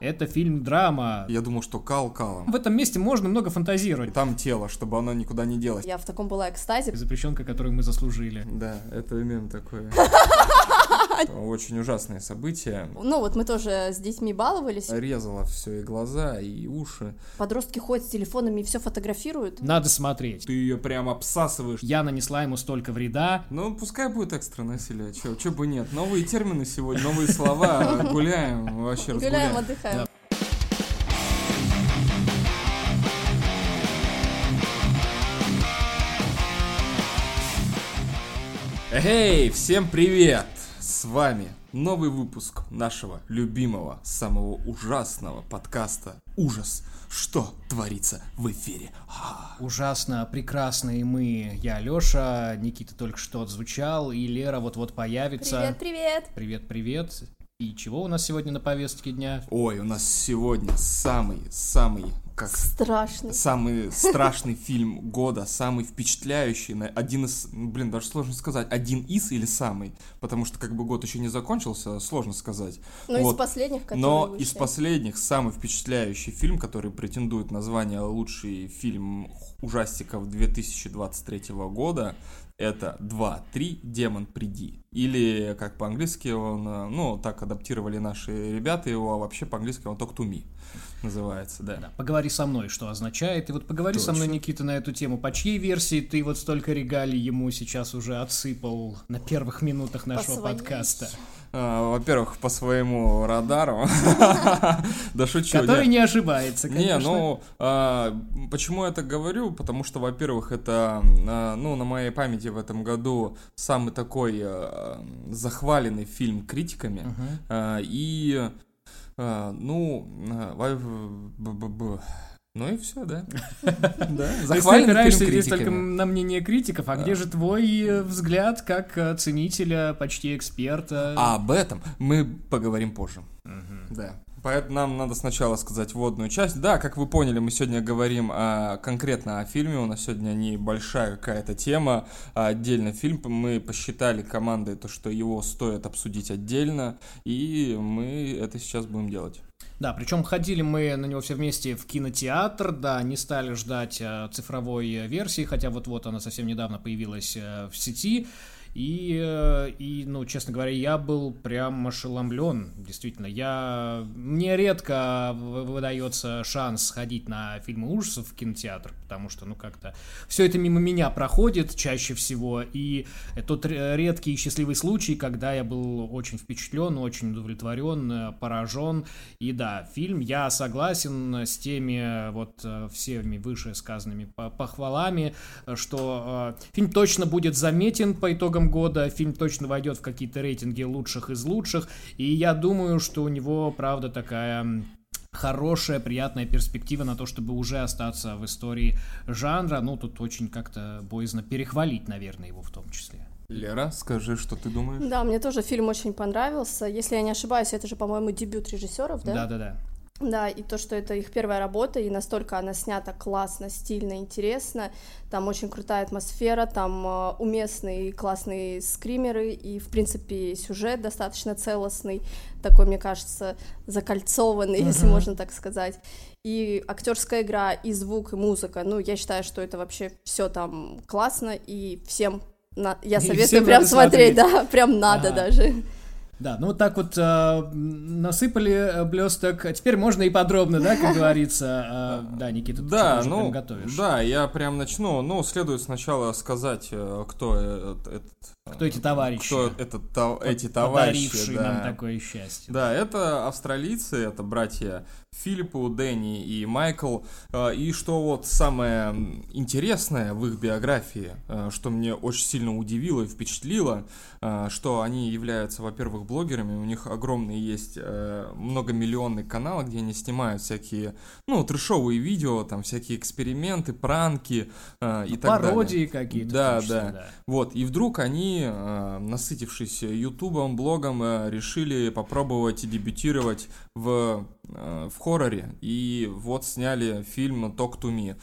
Это фильм-драма. Я думал, что кал калом. В этом месте можно много И фантазировать. там тело, чтобы оно никуда не делось. Я в таком была экстазе. Запрещенка, которую мы заслужили. Да, это мем такое. Очень ужасное событие. Ну вот мы тоже с детьми баловались. Резало все и глаза, и уши. Подростки ходят с телефонами и все фотографируют. Надо смотреть. Ты ее прям обсасываешь. Я нанесла ему столько вреда. Ну, пускай будет экстра насилие. Че, че бы нет. Новые термины сегодня, новые слова. Гуляем, вообще Гуляем, отдыхаем. Эй, всем привет! С вами новый выпуск нашего любимого, самого ужасного подкаста «Ужас. Что творится в эфире?» А, Ужасно прекрасные мы. Я Лёша, Никита только что отзвучал, и Лера вот-вот появится. Привет, привет. И чего у нас сегодня на повестке дня? Ой, у нас сегодня самый-самый, как Страшно. самый страшный фильм года, самый впечатляющий, на- один из, ну, блин, даже сложно сказать, один из или самый, потому что как бы год еще не закончился, сложно сказать. Ну, из Вот. последних, которые Но вышли. из последних самый впечатляющий фильм, который претендует на звание лучший фильм ужастиков 2023 года, это 2, 3, Демон, приди. Или, как по-английски он, э, ну, так адаптировали наши ребята его, а вообще по-английски он Talk to Me называется, да. Да, поговори со мной, что означает. И вот поговори со мной, Точно. Никита, на эту тему. По чьей версии ты вот столько регалий ему сейчас уже отсыпал на первых минутах нашего своей. подкаста? А, Во-первых, по своему радару. Да шучу. Который не. ошибается, конечно. Не, ну, а, почему я так говорю? Потому что, во-первых, это, а, ну, на моей памяти в этом году самый такой а, захваленный фильм критиками. И, ну, ну и все, да. Да, Ты опираешься фильм здесь только на мнение критиков, а Да. где же твой э, взгляд как э, ценителя, почти эксперта? А об этом мы поговорим позже. Да. Поэтому нам надо сначала сказать вводную часть. Да, как вы поняли, мы сегодня говорим а, конкретно о фильме. У нас сегодня небольшая какая-то тема, а отдельно фильм. Мы посчитали командой то, что его стоит обсудить отдельно, и мы это сейчас будем делать. Да, причем ходили мы на него все вместе в кинотеатр, да, не стали ждать э, цифровой версии, хотя вот-вот она совсем недавно появилась э, в сети. И, э, и, ну, честно говоря, я был прям ошеломлен, действительно. Я... Мне редко в- выдается шанс сходить на фильмы ужасов в кинотеатр, потому что, ну, как-то все это мимо меня проходит чаще всего, и тот ре- редкий и счастливый случай, когда я был очень впечатлен, очень удовлетворен, э, поражен. И да, фильм, я согласен с теми э, вот всеми вышесказанными по- похвалами, что фильм точно будет заметен по итогам года, фильм точно войдет в какие-то рейтинги лучших из лучших, и я думаю, что у него, правда, такая хорошая, приятная перспектива на то, чтобы уже остаться в истории жанра. Ну, тут очень как-то боязно перехвалить, наверное, его в том числе. Лера, скажи, что ты думаешь? Да, мне тоже фильм очень понравился. Если я не ошибаюсь, это же, по-моему, дебют режиссеров, да? Да-да-да. Да, и то, что это их первая работа, и настолько она снята классно, стильно, интересно. Там очень крутая атмосфера, там э, уместные классные скримеры, и, в принципе, сюжет достаточно целостный, такой, мне кажется, закольцованный, если Мгм. можно так сказать. И актерская игра, и звук, и музыка. Ну, я считаю, что это вообще все там классно, и всем на- я И советую всем прям смотреть, смотреть. да, прям надо Ага. даже. Да, ну вот так вот э, насыпали блесток. А теперь можно и подробно, да, как говорится. Э, да, Никита, ты Да, ну, прям готовишь. да, я прям начну. Ну, следует сначала сказать, э, кто э, этот... Кто эти товарищи? Кто этот, то- эти товарищи, да. нам такое счастье. Да, это австралийцы, это братья Филиппу, Дэнни и Майкл. Э, И что вот самое интересное в их биографии, э, что мне очень сильно удивило и впечатлило, э, что они являются, во-первых, блогерами, у них огромный есть многомиллионный канал, где они снимают всякие, ну, трешовые видео, там всякие эксперименты, пранки и так далее. Пародии какие-то. Да, числе, да. Вот, и вдруг они, э, насытившись ютубом, блогом, э, решили попробовать дебютировать в, э, в хорроре. И вот сняли фильм «Talk to Me».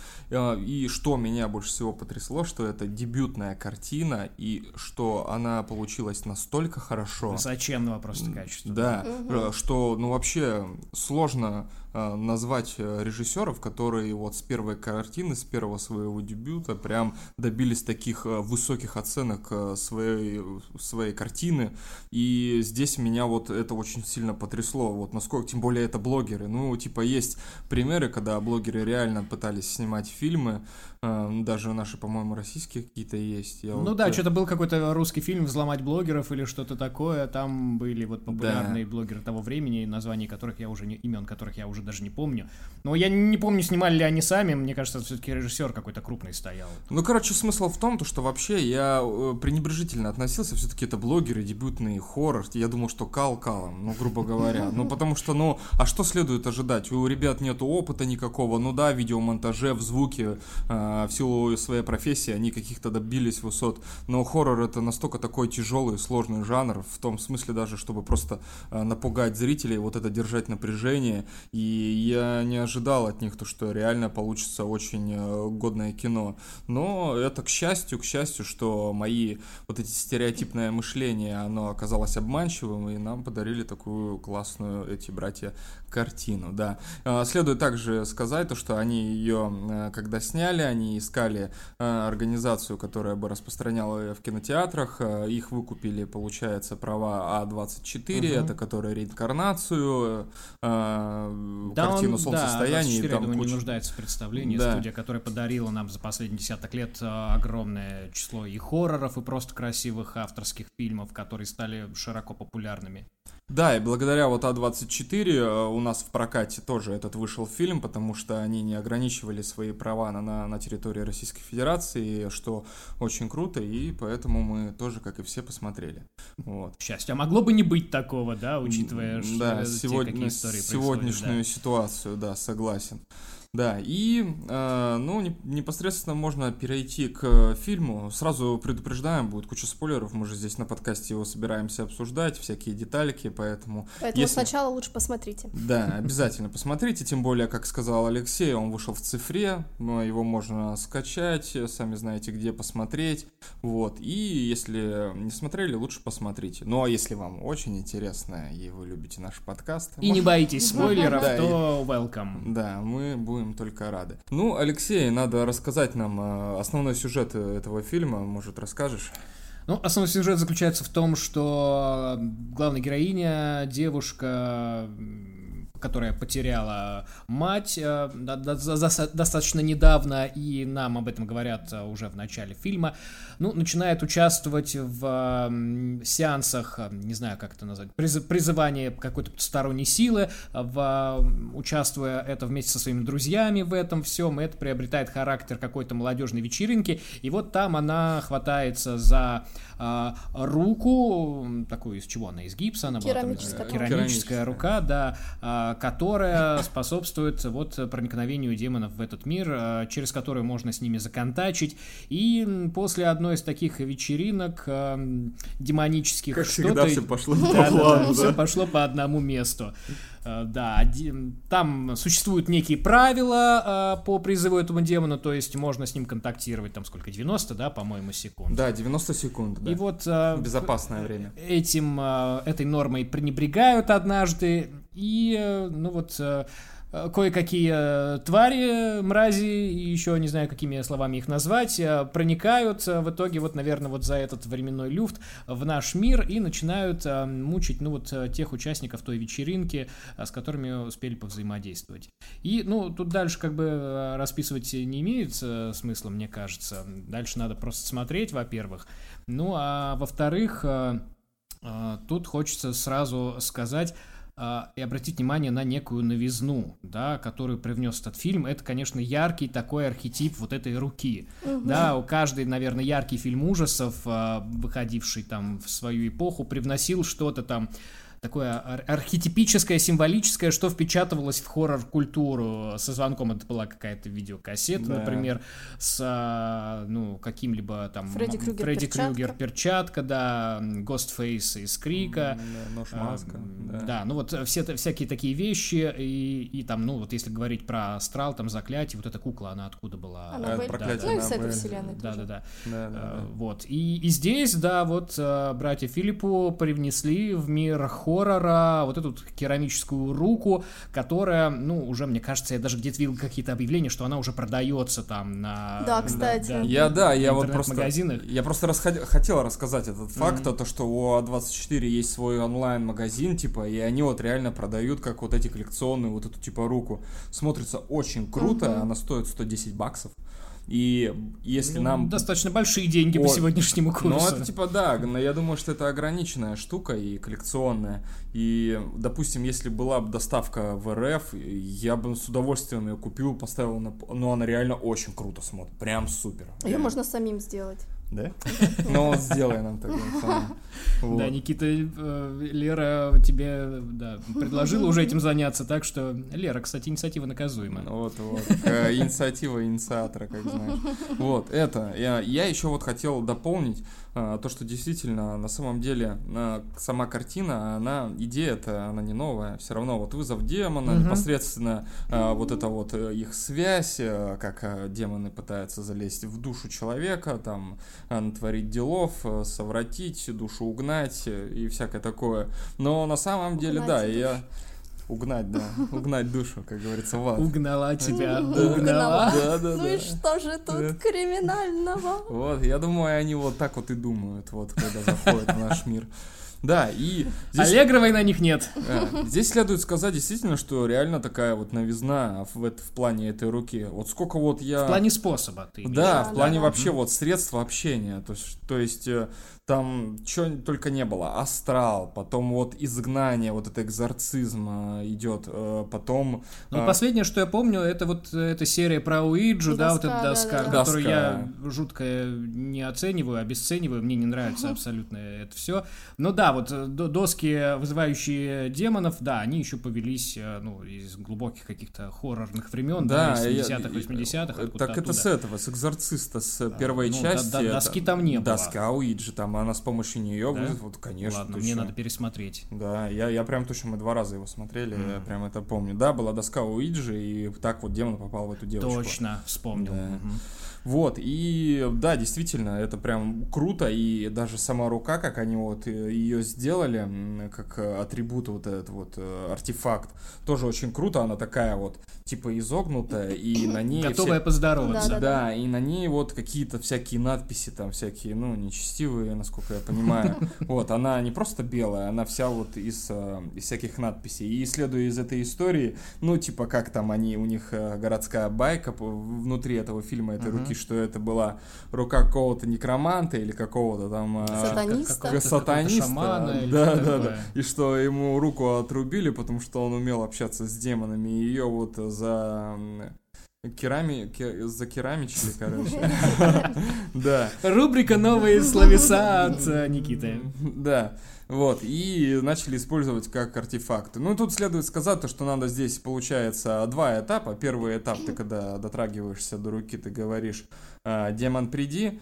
И что меня больше всего потрясло, что это дебютная картина, и что она получилась настолько хорошо. Высоченная проблемного просто качества. Да, угу. что, ну, вообще сложно назвать э, режиссеров, которые вот с первой картины, с первого своего дебюта прям добились таких э, высоких оценок своей, своей картины. И здесь меня вот это очень сильно потрясло. Вот насколько, тем более это блогеры. Ну, типа, есть примеры, когда блогеры реально пытались снимать фильмы, даже наши, по-моему, российские какие-то есть. Я ну вот... да, что-то был какой-то русский фильм «Взломать блогеров» или что-то такое. Там были вот популярные да. блогеры того времени, названия которых я уже не, имен которых я уже даже не помню. Но я не помню, снимали ли они сами, мне кажется, все-таки режиссер какой-то крупный стоял. Ну, короче, смысл в том, то, что вообще я э, пренебрежительно относился, все-таки это блогеры, дебютный хоррор, я думал, что кал калом, ну, грубо говоря. Ну, потому что, ну, а что следует ожидать? У ребят нету опыта никакого, ну да, видеомонтаже, в звуке, э, в силу своей профессии они каких-то добились высот, но хоррор это настолько такой тяжелый, сложный жанр, в том смысле даже, чтобы просто э, напугать зрителей, вот это держать напряжение и я не ожидал от них то, что реально получится очень э, годное кино. Но это к счастью, к счастью, что мои вот эти стереотипное мышление, оно оказалось обманчивым, и нам подарили такую классную эти братья картину, да. А, следует также сказать то, что они ее, э, когда сняли, они искали э, организацию, которая бы распространяла ее в кинотеатрах, их выкупили, получается, права А24, угу. это которая реинкарнацию, да, картину он, солнцестояния. Да, 24, и там думаю, куча... не нуждается в представлении. Да. Студия, которая подарила нам за последние десяток лет огромное число и хорроров, и просто красивых авторских фильмов, которые стали широко популярными. Да, и благодаря вот А24 э, у нас в прокате тоже этот вышел фильм, потому что они не ограничивали свои права на, на, на территории Российской Федерации, что очень круто, и поэтому мы тоже, как и все, посмотрели. Вот. Счастье. А могло бы не быть такого, да, учитывая, да, что сегодня, те, какие истории сегодняшнюю да. ситуацию, да, согласен. Да, и, э, ну, непосредственно можно перейти к фильму. Сразу предупреждаем, будет куча спойлеров, мы же здесь на подкасте его собираемся обсуждать, всякие детальки, поэтому... Поэтому если... сначала лучше посмотрите. Да, обязательно посмотрите, тем более, как сказал Алексей, он вышел в цифре, его можно скачать, сами знаете, где посмотреть, вот, и если не смотрели, лучше посмотрите. Ну, а если вам очень интересно, и вы любите наш подкаст... И не боитесь спойлеров, то welcome. Да, мы будем будем только рады. Ну, Алексей, надо рассказать нам э, основной сюжет этого фильма, может, расскажешь? Ну, основной сюжет заключается в том, что главная героиня, девушка, которая потеряла мать э, достаточно недавно, и нам об этом говорят э, уже в начале фильма, ну, начинает участвовать в сеансах, э, не знаю, как это назвать, призывания какой-то сторонней силы, в, участвуя это вместе со своими друзьями в этом всем, это приобретает характер какой-то молодежной вечеринки, и вот там она хватается за а, руку, такую из чего она, из гипса, она керамическая, была, там, керамическая рука, да, которая способствует вот проникновению демонов в этот мир, через которую можно с ними законтачить, и после одной из таких вечеринок а, демонических как что-то... все пошло да, по плану, да, да, все пошло по одному месту. Э, да, там существуют некие правила э, по призыву этому демону, то есть можно с ним контактировать, там сколько, 90, да, по-моему, секунд. Да, 90 секунд, да. И вот... Э, Безопасное время. Этим, этой нормой пренебрегают однажды, и, ну вот Э, кое-какие э, твари, мрази, и еще не знаю, какими словами их назвать, э, проникают в итоге вот, наверное, вот за этот временной люфт в наш мир и начинают мучить, ну, вот тех участников той вечеринки, с которыми успели повзаимодействовать. И, ну, тут дальше как бы расписывать не имеет смысла, мне кажется. Дальше надо просто смотреть, во-первых. Ну, а во-вторых, тут хочется сразу сказать, и обратить внимание на некую новизну, да, которую привнес этот фильм. Это, конечно, яркий такой архетип вот этой руки. Угу. Да, у каждый, наверное, яркий фильм ужасов, а, выходивший там в свою эпоху, привносил что-то там такое ар- архетипическое, символическое, что впечатывалось в хоррор-культуру. Со звонком это была какая-то видеокассета, Да. например, с, а, ну, каким-либо там... Фредди Крюгер Фредди перчатка. Крюгер перчатка, да, Гостфейс из Крика. Да, нож А, маска. м, да. ну вот все всякие такие вещи, и, и там, ну вот если говорить про астрал, там заклятие, вот эта кукла, она откуда была? Она Белль. проклятие Ну и с этой вселенной Да, тоже. да, да. Да, да, Э, да. Вот. И, и здесь, да, вот братья Филиппу привнесли в мир хоррора вот эту вот керамическую руку, которая, ну, уже, мне кажется, я даже где-то видел какие-то объявления, что она уже продается там на... Да, кстати. Я, да, я вот просто... Я просто расход- хотел рассказать этот факт, то, что у А24 есть свой онлайн-магазин, типа, и они вот реально продают, как вот эти коллекционные, вот эту, типа, руку. Смотрится очень круто, Мгм. она стоит 110 баксов. И если Ну, нам... Достаточно большие деньги по О, сегодняшнему курсу. Ну, это типа, да, но я думаю, что это ограниченная штука и коллекционная. И, допустим, если была бы доставка в РФ, я бы с удовольствием ее купил, поставил на... п- Ну, она реально очень круто смотрит, прям супер. Ее можно самим сделать. Да? Ну, сделай нам. Вот. Да, Никита, э, Лера тебе да, предложила уже этим заняться, так что, Лера, кстати, инициатива наказуема. Вот, вот. Такая Инициатива инициатора, как знаешь. Вот, это. Я, я еще вот хотел дополнить то, что действительно, на самом деле, а, сама картина, она, идея-то, она не новая. Все равно вот вызов демона, Мгм. непосредственно а, вот это вот э, их связь, э, как а, демоны пытаются залезть в душу человека, там, а, натворить делов, э, совратить, душу угнать э, и всякое такое. Но на самом деле, Угнать да, душу. Угнать, да. Угнать душу, как говорится, в ад. Угнала тебя, Да. угнала. Да, да, Ну да. и что же Да. тут криминального? Вот, я думаю, они вот так вот и думают, вот, когда заходят в наш мир. Да, и здесь, Аллегровой на них нет. э, здесь следует сказать действительно, что реально такая вот новизна в, эт- в плане этой руки. Вот сколько вот я... В плане способа ты имеешь Да, Да, в плане да. вообще Мгм. вот средств общения. То есть, то есть э, там что только не было. Астрал, потом вот изгнание, вот это экзорцизм э, идет, э, потом... Ну, э, последнее, что я помню, это вот эта серия про Уиджу, да, вот эта Доска, доска, да, да. которую Доска. я жутко не оцениваю, обесцениваю, мне не нравится абсолютно это все. Ну да, вот до- доски, вызывающие демонов, да, они еще повелись, ну, из глубоких каких-то хоррорных времен, да, Да, из я- 70-х, 80-х, э, откуда Так это с этого, с экзорциста, с первой ну, части. да- да- это- доски там не было. Доска Уиджи, там она с помощью нее Да? вызов, вот, конечно. Ладно, ты мне надо пересмотреть. Да, я, я прям точно, мы два раза его смотрели, я Мгм. прям это помню. Да, была доска Уиджи, и так вот демон попал в эту девочку. Точно, вспомнил. Да. Мгм. Вот, и да, действительно, это прям круто, и даже сама рука, как они вот ее сделали, как э, атрибут вот этот вот э, артефакт, тоже очень круто, она такая вот, типа изогнутая, и на ней... Готовая все- поздороваться. Да, Да, и на ней вот какие-то всякие надписи, там всякие, ну, нечестивые, насколько я понимаю. Вот, она не просто белая, она вся вот из, э, из всяких надписей. И исследуя из этой истории, ну, типа, как там они, у них э, городская байка внутри этого фильма, этой руки, что это была рука какого-то некроманта или какого-то там... э, Сатаниста. Как- какого-то- сатаниста, шамана или да, да, да, и что ему руку отрубили, потому что он умел общаться с демонами, и ее вот за керами, ке- закерамичили, короче. Да. Рубрика «Новые словеса» от э, Никиты. Да, вот, и начали использовать как артефакты. Ну, тут следует сказать, то, что надо здесь, получается, два этапа. Первый этап, ты когда дотрагиваешься до руки, ты говоришь, а, демон, приди,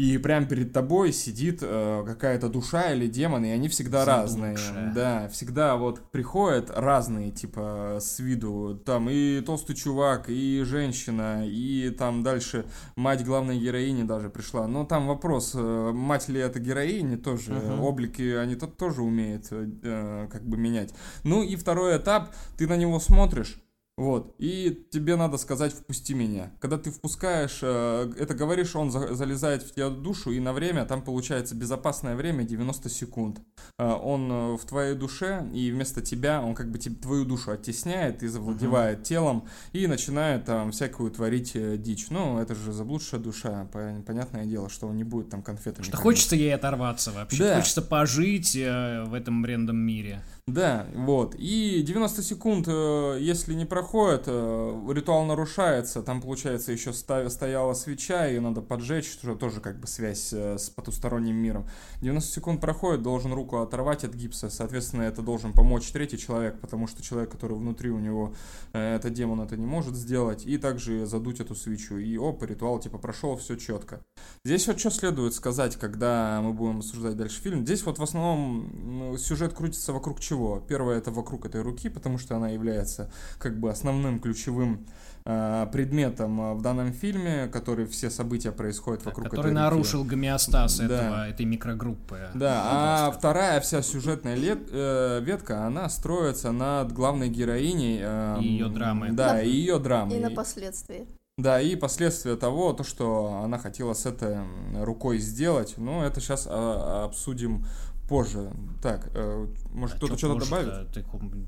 и прям перед тобой сидит э, какая-то душа или демон, и они всегда разные. Заблудшая. Да, всегда вот приходят разные, типа, с виду. Там и толстый чувак, и женщина, и там дальше мать главной героини даже пришла. Но там вопрос, э, мать ли это героини тоже, Мгм. облики они тут тоже умеют э, как бы менять. Ну и второй этап, ты на него смотришь, вот, и тебе надо сказать «впусти меня». Когда ты впускаешь, э, это говоришь, он за- залезает в тебя душу, и на время, там получается безопасное время 90 секунд. Э, Он э, в твоей душе, и вместо тебя он как бы тебе, твою душу оттесняет и завладевает телом, и начинает там всякую творить дичь. Ну, это же заблудшая душа, пон- понятное дело, что он не будет там конфетами. Что хочется ей оторваться вообще. Да. Хочется пожить в этом брендом мире. Да, вот. И 90 секунд, э, если не проходит, э, ритуал нарушается. Там, получается, еще стояла свеча, ее надо поджечь, что тоже как бы связь э, с потусторонним миром. 90 секунд проходит, должен руку оторвать от гипса. Соответственно, это должен помочь третий человек, потому что человек, который внутри у него, этот демон это не может сделать. И также задуть эту свечу. И оп, ритуал типа прошел, все четко. Здесь вот что следует сказать, когда мы будем обсуждать дальше фильм. Здесь вот в основном сюжет крутится вокруг чего? Чего? Первое это вокруг этой руки, потому что она является как бы основным ключевым э, предметом а, в данном фильме, который все события происходят вокруг который этой нарушил руки. гомеостаз да. этого, этой микрогруппы. Да, а вторая вся сюжетная лет, э, ветка, она строится над главной героиней. Э, и ее драмы. Да, на, и ее драмы. И на последствия. Да, и последствия того, то, что она хотела с этой рукой сделать, ну, это сейчас а, обсудим позже. Так, э, может, а кто-то что-то добавит? Ты,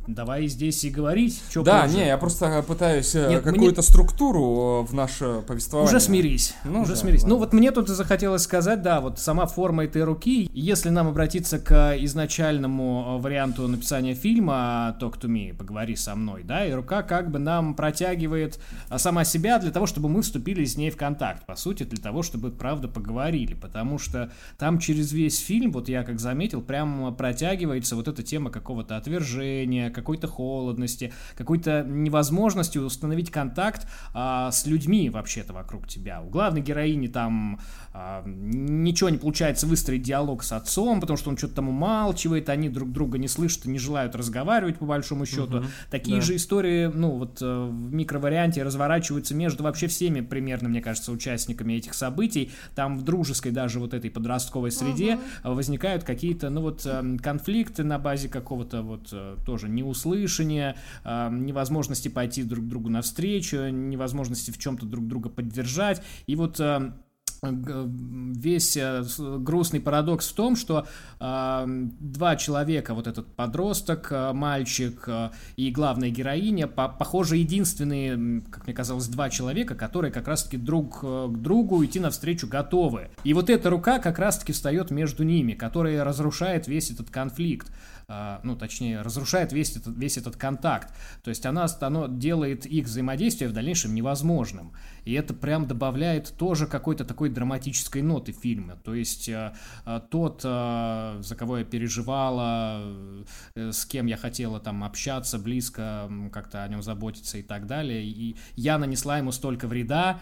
давай здесь и говорить. Что да, позже. не, я просто пытаюсь э, Нет, какую-то мне... структуру в наше повествование. Уже смирись. Ну, уже да, смирись. Ну, ладно. Ну, вот мне тут захотелось сказать, да, вот сама форма этой руки, если нам обратиться к изначальному э, варианту написания фильма «Talk to me», «Поговори со мной», да, и рука как бы нам протягивает сама себя для того, чтобы мы вступили с ней в контакт, по сути, для того, чтобы, правда, поговорили, потому что там через весь фильм, вот я как заметил, заметил, прям протягивается вот эта тема какого-то отвержения, какой-то холодности, какой-то невозможности установить контакт а, с людьми вообще-то вокруг тебя. У главной героини там а, ничего не получается выстроить диалог с отцом, потому что он что-то там умалчивает, они друг друга не слышат и не желают разговаривать по большому счету. Угу, Такие да. же истории, ну вот э, в микроварианте разворачиваются между вообще всеми примерно, мне кажется, участниками этих событий. Там в дружеской даже вот этой подростковой среде угу. возникают какие-то ну вот, эм, конфликты на базе какого-то вот э, тоже неуслышания, невозможности пойти друг другу навстречу, невозможности в чем-то друг друга поддержать. И вот весь э, грустный парадокс в том, что э, два человека, вот этот подросток, э, мальчик э, и главная героиня, по похоже, единственные, как мне казалось, два человека, которые как раз-таки друг э, другу идти навстречу готовы. И вот эта рука как раз-таки встает между ними, которая разрушает весь этот конфликт. А, ну, точнее, разрушает весь этот, весь этот контакт. То есть она, оно делает их взаимодействие в дальнейшем невозможным. И это прям добавляет тоже какой-то такой драматической ноты фильма. То есть а, а, тот, за кого я переживала, э, с кем я хотела там общаться близко, как-то о нем заботиться и так далее, и я нанесла ему столько вреда,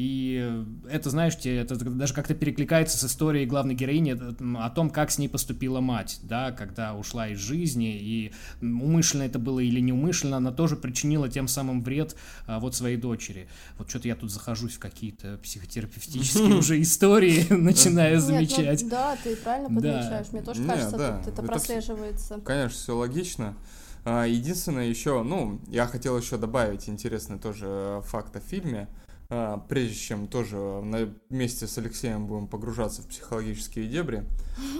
и это, знаешь, это даже как-то перекликается с историей главной героини о том, как с ней поступила мать, да, когда ушла из жизни, и умышленно это было или неумышленно, она тоже причинила тем самым вред а, вот своей дочери. Вот что-то я тут захожусь в какие-то психотерапевтические уже истории, начинаю замечать. Ну да, ты правильно подмечаешь, мне тоже кажется, тут это прослеживается. Конечно, все логично. А, единственное еще, ну, я хотел еще добавить интересный тоже э, факт о фильме. А, прежде чем тоже вместе с Алексеем будем погружаться в психологические дебри,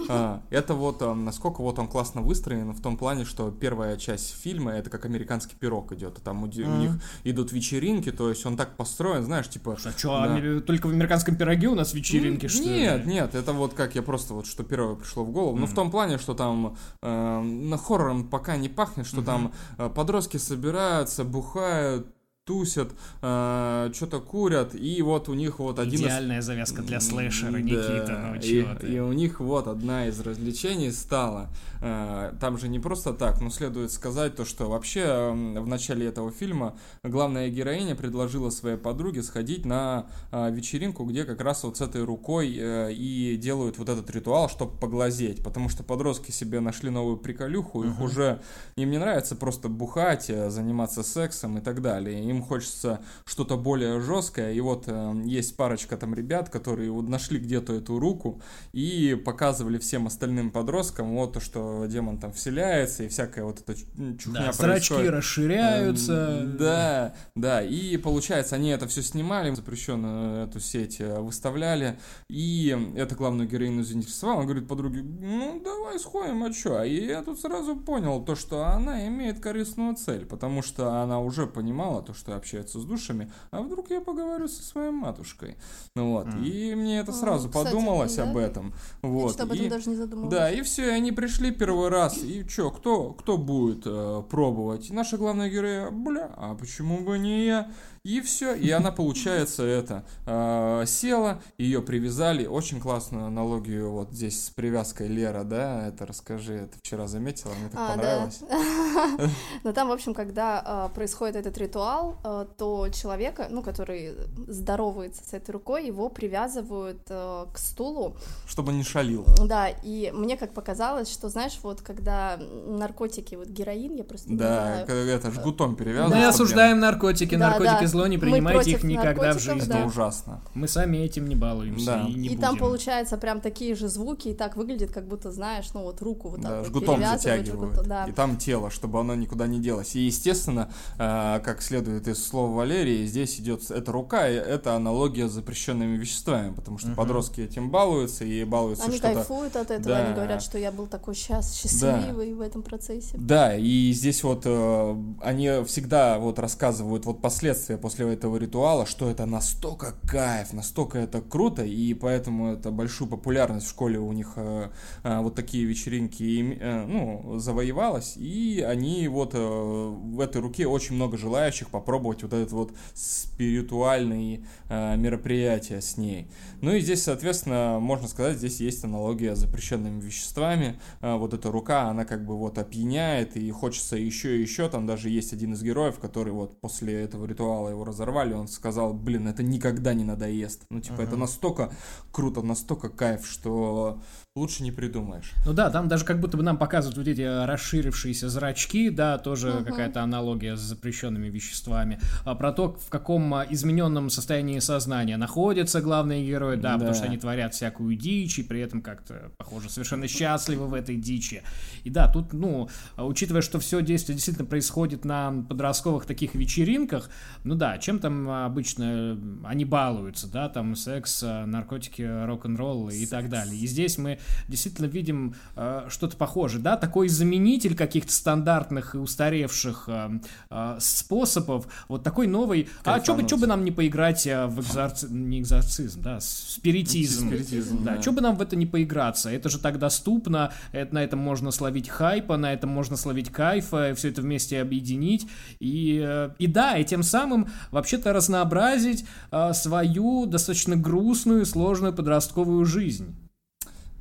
а, это вот а, насколько вот он классно выстроен в том плане, что первая часть фильма это как американский пирог идет, там у, у них идут вечеринки, то есть он так построен, знаешь, типа. А что, да. только в американском пироге у нас вечеринки, что Нет, ли? нет, это вот как я просто вот что первое пришло в голову, mm. ну в том плане, что там э, на хоррором пока не пахнет, что mm-hmm. там э, подростки собираются, бухают тусят, э, что-то курят, и вот у них вот один Идеальная из... завязка для слэшера, да, Никита, ну и, и у них вот одна из развлечений стала, э, там же не просто так, но следует сказать то, что вообще э, в начале этого фильма главная героиня предложила своей подруге сходить на э, вечеринку, где как раз вот с этой рукой э, и делают вот этот ритуал, чтобы поглазеть, потому что подростки себе нашли новую приколюху, uh-huh. их уже, им не нравится просто бухать, э, заниматься сексом и так далее, им хочется что-то более жесткое. И вот э, есть парочка там ребят, которые вот нашли где-то эту руку и показывали всем остальным подросткам вот то, что демон там вселяется и всякая вот эта чухня да, зрачки расширяются. Э, да, да. И получается, они это все снимали, запрещенную эту сеть э, выставляли. И это главную героиню заинтересовало. Он говорит подруге, ну давай сходим, а что? И я тут сразу понял то, что она имеет корыстную цель, потому что она уже понимала то, что что общаются с душами, а вдруг я поговорю со своей матушкой. Ну вот, mm. и мне это сразу О, подумалось кстати, об да? этом. Вот. Я об этом и, даже не задумывалась. Да, и все, и они пришли первый раз, и что, кто, кто будет э, пробовать? И наша главная героиня, бля, а почему бы не я? И все, и она, получается, это э, села, ее привязали. Очень классную аналогию вот здесь с привязкой Лера, да, это расскажи, это вчера заметила, мне так а, понравилось. Да. Но там, в общем, когда э, происходит этот ритуал, то человека, ну, который здоровается с этой рукой, его привязывают э, к стулу. Чтобы не шалил. Да, и мне как показалось, что, знаешь, вот когда наркотики, вот героин, я просто Да, это жгутом перевязывают. Мы осуждаем наркотики, наркотики зло, не принимайте их никогда в жизни. Это ужасно. Мы сами этим не балуемся да. и не И будем. там получается прям такие же звуки, и так выглядит, как будто, знаешь, ну вот руку вот так да, вот жгутом затягивают. Жгут, да. И там тело, чтобы оно никуда не делось. И, естественно, э, как следует из слова Валерии, здесь идет эта рука, и это аналогия с запрещенными веществами, потому что угу. подростки этим балуются и балуются Они что-то... кайфуют от этого, да. они говорят, что я был такой счаст, счастливый да. в этом процессе. Да, и здесь вот э, они всегда вот рассказывают вот последствия после этого ритуала, что это настолько кайф, настолько это круто, и поэтому это большую популярность в школе у них э, э, вот такие вечеринки э, ну, завоевалось, и они вот э, в этой руке очень много желающих попробовать вот этот вот спиритуальный э, мероприятие с ней. Ну и здесь, соответственно, можно сказать, здесь есть аналогия с запрещенными веществами. Э, вот эта рука, она как бы вот опьяняет, и хочется еще и еще. Там даже есть один из героев, который вот после этого ритуала его разорвали, он сказал, блин, это никогда не надоест. Ну, типа, uh-huh. это настолько круто, настолько кайф, что лучше не придумаешь. Ну да, там даже как будто бы нам показывают вот эти расширившиеся зрачки, да, тоже uh-huh. какая-то аналогия с запрещенными веществами. А про то, в каком а, измененном состоянии сознания находятся главные герои, да, да, потому что они творят всякую дичь, и при этом как-то, похоже, совершенно счастливы в этой дичи. И да, тут, ну, учитывая, что все действие действительно происходит на подростковых таких вечеринках, ну да, чем там обычно они балуются, да, там секс, наркотики, рок-н-ролл и так далее. И здесь мы действительно видим э, что-то похожее, да, такой заменитель каких-то стандартных и устаревших э, э, способов, вот такой новый, а что бы, бы нам не поиграть э, в экзорци... не экзорцизм, да, спиритизм, спиритизм да, да. что бы нам в это не поиграться, это же так доступно, это, на этом можно словить хайпа, на этом можно словить кайфа, все это вместе объединить, и, э, и да, и тем самым вообще-то разнообразить э, свою достаточно грустную, сложную подростковую жизнь.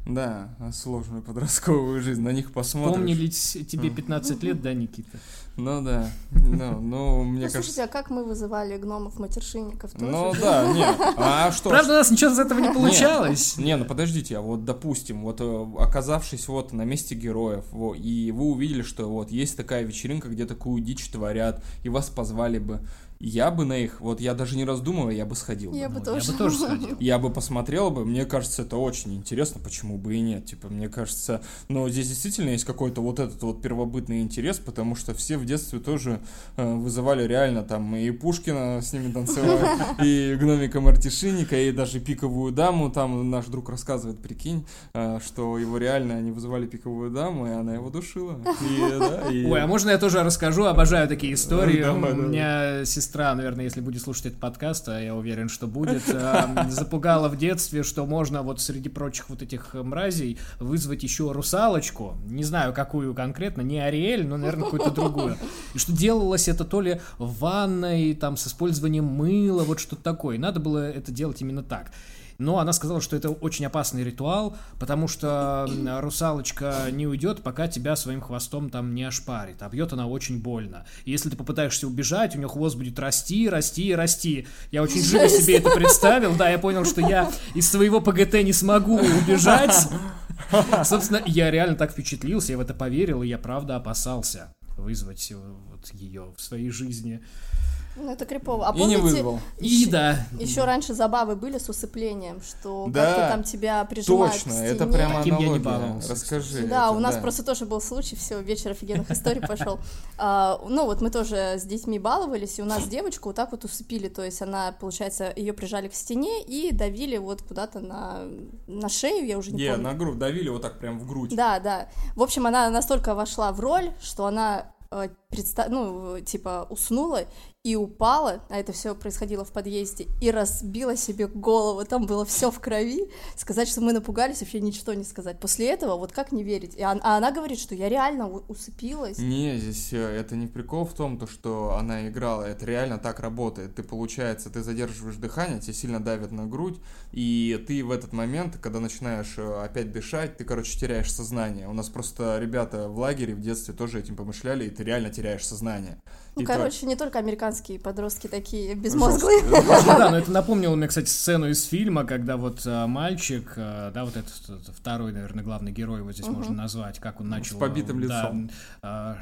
Да, сложную подростковую жизнь, на них посмотришь. Помнили тебе 15 лет, да, Никита? Ну да, ну, ну мне ну, кажется... Слушайте, а как мы вызывали гномов-матершинников тоже? Ну да, нет, а что? Правда, у нас ничего из этого не получалось. Не, ну подождите, а вот допустим, вот э, оказавшись вот на месте героев, и вы увидели, что вот есть такая вечеринка, где такую дичь творят, и вас позвали бы, я бы на их, вот я даже не раздумывая, я бы сходил. Я бы, бы тоже. Я бы тоже сходил. Я бы посмотрел бы, мне кажется, это очень интересно, почему бы и нет. Типа, мне кажется, но здесь действительно есть какой-то вот этот вот первобытный интерес, потому что все в детстве тоже э, вызывали реально там и Пушкина с ними танцевали, и гномика Мартишиника, и даже пиковую даму. Там наш друг рассказывает, прикинь, э, что его реально они вызывали пиковую даму, и она его душила. И, да, и... Ой, а можно я тоже расскажу? Обожаю такие истории. У меня сестра сестра, наверное, если будет слушать этот подкаст, а я уверен, что будет, э, запугала в детстве, что можно вот среди прочих вот этих мразей вызвать еще русалочку, не знаю, какую конкретно, не Ариэль, но, наверное, какую-то другую. И что делалось это то ли в ванной, там, с использованием мыла, вот что-то такое. Надо было это делать именно так. Но она сказала, что это очень опасный ритуал, потому что русалочка не уйдет, пока тебя своим хвостом там не ошпарит. А бьет она очень больно. И если ты попытаешься убежать, у нее хвост будет расти, расти и расти. Я очень живо себе это представил. Да, я понял, что я из своего ПГТ не смогу убежать. Собственно, я реально так впечатлился, я в это поверил, и я правда опасался вызвать вот ее в своей жизни. Ну, это крипово. А и помните, не вызвал. И да. Еще раньше забавы были с усыплением, что да, как-то там тебя прижимают точно, к стене. это прямо Таким аналогия. я не баловался. Расскажи. Да, это, у нас да. просто тоже был случай, все, вечер офигенных историй пошел. А, ну, вот мы тоже с детьми баловались, и у нас девочку вот так вот усыпили, то есть она, получается, ее прижали к стене и давили вот куда-то на, на шею, я уже не yeah, помню. на грудь, давили вот так прям в грудь. Да, да. В общем, она настолько вошла в роль, что она Э, предста... ну, типа, уснула, и упала, а это все происходило в подъезде, и разбила себе голову, там было все в крови. Сказать, что мы напугались, вообще ничего не сказать. После этого, вот как не верить? И она, а она говорит, что я реально усыпилась. Не, здесь э, это не прикол в том, то, что она играла, это реально так работает. Ты, получается, ты задерживаешь дыхание, тебе сильно давят на грудь, и ты в этот момент, когда начинаешь э, опять дышать, ты, короче, теряешь сознание. У нас просто ребята в лагере в детстве тоже этим помышляли, и ты реально теряешь сознание. Ну, И короче, не только американские подростки такие безмозглые. Да, но это напомнило мне, кстати, сцену из фильма, когда вот а, мальчик, а, да, вот этот второй, наверное, главный герой, вот здесь можно назвать, как он начал... побитым да, лицом.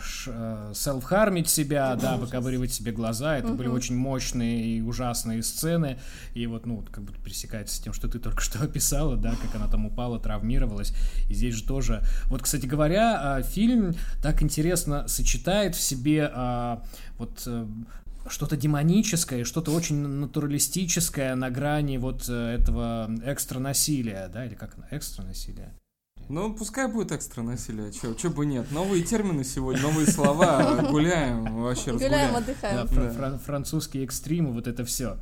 ш- а, селф-хармить себя, да, выковыривать себе глаза. Это были очень мощные и ужасные сцены. И вот, ну, как будто пересекается с тем, что ты только что описала, да, как она там упала, травмировалась. И здесь же тоже... Вот, кстати говоря, фильм так интересно сочетает в себе а, вот э, что-то демоническое, что-то очень натуралистическое на грани вот э, этого экстранасилия, да, или как оно, экстранасилие? Ну, пускай будет экстра насилие, чё, чё бы нет. Новые термины сегодня, новые слова, гуляем, вообще Гуляем, отдыхаем. Да, фра- фра- французские экстримы, вот это все.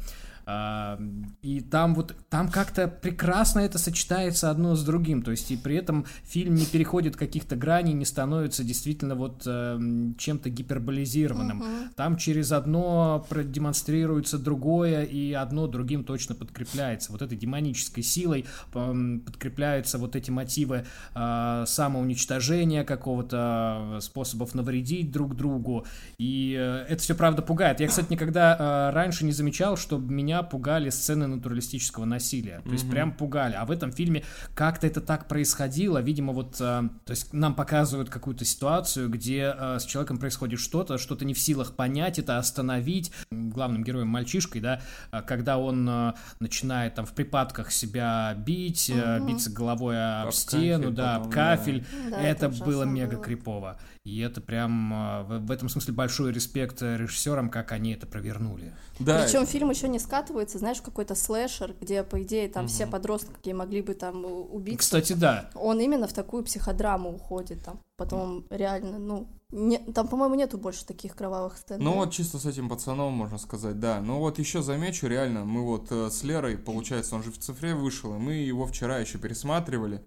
И там вот, там как-то прекрасно это сочетается одно с другим, то есть и при этом фильм не переходит каких-то граней, не становится действительно вот эм, чем-то гиперболизированным. Там через одно продемонстрируется другое, и одно другим точно подкрепляется. Вот этой демонической силой эм, подкрепляются вот эти мотивы э, самоуничтожения какого-то, э, способов навредить друг другу, и э, это все правда пугает. Я, кстати, никогда раньше не замечал, что меня пугали сцены натуралистического насилия. То есть прям пугали. А в этом фильме как-то это так происходило. Видимо, вот, э, то есть нам показывают какую-то ситуацию, где э, с человеком происходит что-то, что-то не в силах понять, это остановить. Главным героем мальчишкой, да, э, когда он э, начинает там в припадках себя бить, э, биться головой об Об стену, кафель да, об кафель. Да, это это было мега крипово. И это прям э, в, в этом смысле большой респект режиссерам, как они это провернули. Да, Причем фильм еще не скатывается, знаешь, какой-то слэшер, где, по идее, там все подростки могли бы там у- убиться. Кстати, да. Он именно в такую психодраму уходит там. Потом реально, ну, не, там, по-моему, нету больше таких кровавых сцен. Ну да? вот чисто с этим пацаном можно сказать, да. Ну вот еще замечу, реально, мы вот э, с Лерой, получается, он же в цифре вышел, и мы его вчера еще пересматривали.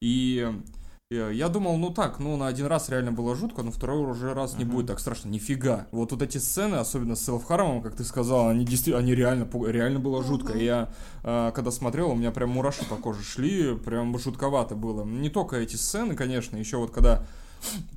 И я думал, ну так, ну на один раз реально было жутко, но второй уже раз не будет так страшно. Нифига. Вот вот эти сцены, особенно с Селфхармом, как ты сказал, они действительно, они реально, реально было жутко. И Я э, когда смотрел, у меня прям мураши по коже шли, прям жутковато было. Не только эти сцены, конечно, еще вот когда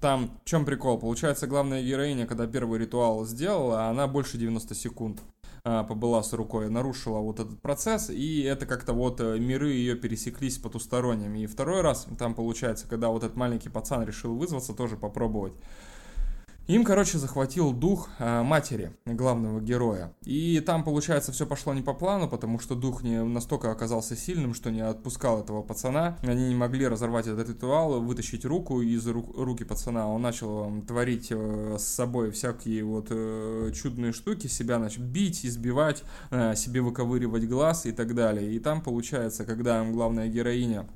там, в чем прикол? Получается, главная героиня, когда первый ритуал сделала, она больше 90 секунд побыла с рукой, нарушила вот этот процесс, и это как-то вот э, миры ее пересеклись потусторонними. И второй раз, там получается, когда вот этот маленький пацан решил вызваться, тоже попробовать. Им, короче, захватил дух а, матери главного героя. И там, получается, все пошло не по плану, потому что дух не настолько оказался сильным, что не отпускал этого пацана. Они не могли разорвать этот ритуал, вытащить руку из ру- руки пацана. Он начал м, творить э, с собой всякие вот э, чудные штуки, себя начал бить, избивать, э, себе выковыривать глаз и так далее. И там, получается, когда главная героиня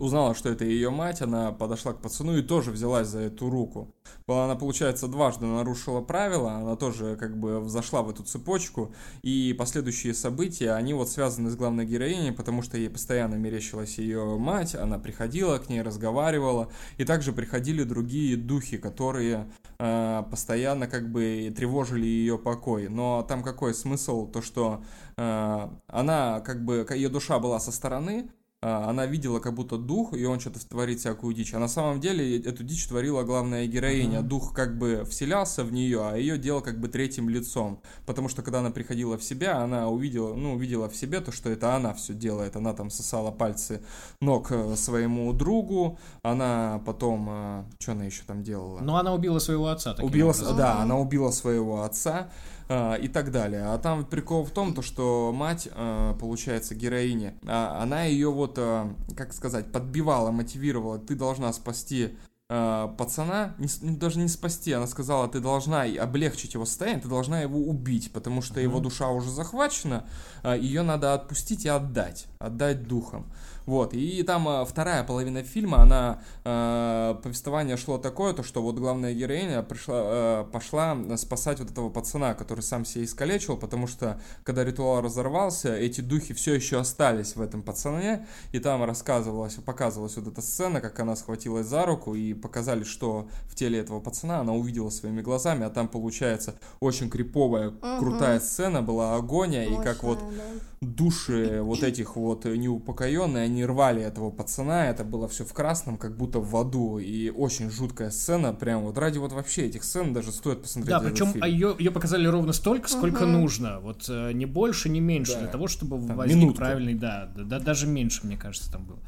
узнала, что это ее мать, она подошла к пацану и тоже взялась за эту руку. Она, получается, дважды нарушила правила, она тоже как бы взошла в эту цепочку, и последующие события, они вот связаны с главной героиней, потому что ей постоянно мерещилась ее мать, она приходила к ней, разговаривала, и также приходили другие духи, которые э, постоянно как бы тревожили ее покой. Но там какой смысл? То, что э, она как бы, ее душа была со стороны, она видела как будто дух, и он что-то творит всякую дичь. А на самом деле эту дичь творила главная героиня. Дух как бы вселялся в нее, а ее делал как бы третьим лицом. Потому что когда она приходила в себя, она увидела, ну, увидела в себе то, что это она все делает. Она там сосала пальцы ног э, своему другу, она потом... Что она еще там делала? Но она убила своего отца. Убила, образом. да, она убила своего отца а, и так далее. А там прикол в том, то, что мать, а, получается, героиня, а, она ее вот, а, как сказать, подбивала, мотивировала. Ты должна спасти а, пацана, не даже не спасти, она сказала, ты должна облегчить его состояние, ты должна его убить, потому что его душа уже захвачена, а, ее надо отпустить и отдать. отдать духом. Вот, и там э, вторая половина фильма, она, э, повествование шло такое, то, что вот главная героиня пришла, э, пошла спасать вот этого пацана, который сам себя искалечил, потому что, когда ритуал разорвался, эти духи все еще остались в этом пацане, и там рассказывалась, показывалась вот эта сцена, как она схватилась за руку, и показали, что в теле этого пацана она увидела своими глазами, а там, получается, очень криповая, угу. крутая сцена была, агония, Мощная, и как вот да. души вот этих вот неупокоенные, они рвали этого пацана, это было все в красном, как будто в аду, и очень жуткая сцена, прям вот ради вот вообще этих сцен даже стоит посмотреть. Да, причем ее, ее показали ровно столько, сколько угу. нужно, вот э, не больше, не меньше, да. для того, чтобы там, возник минутка. правильный, да, да, да, даже меньше, мне кажется, там было.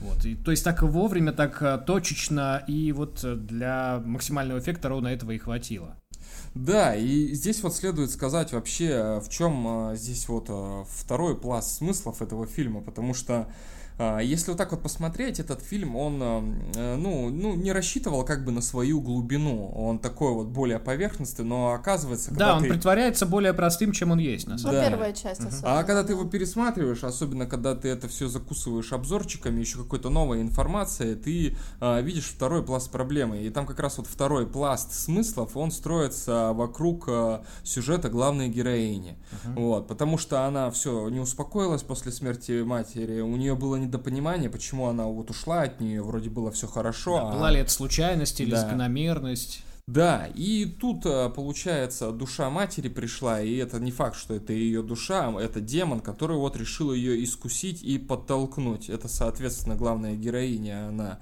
Вот, и, то есть так вовремя, так э, точечно, и вот для максимального эффекта ровно этого и хватило. Да, и здесь вот следует сказать вообще, э, в чем здесь вот второй пласт смыслов этого фильма, потому что а, если вот так вот посмотреть, этот фильм, он, э, ну, ну, не рассчитывал как бы на свою глубину. Он такой вот более поверхностный, но оказывается, когда Да, он ты... притворяется более простым, чем он есть, на самом деле. Ну, первая часть особенно. А когда ты его пересматриваешь, особенно когда ты это все закусываешь обзорчиками, еще какой-то новой информацией, ты а, видишь второй пласт проблемы. И там как раз вот второй пласт смыслов, он строится вокруг а, сюжета главной героини. Uh-huh. Вот, потому что она все не успокоилась после смерти матери, у нее было не недопонимание, почему она вот ушла от нее, вроде было все хорошо. Да, а... Была ли это случайность или да. закономерность? Да, и тут, э, получается, душа матери пришла, и это не факт, что это ее душа, это демон, который вот решил ее искусить и подтолкнуть. Это, соответственно, главная героиня, она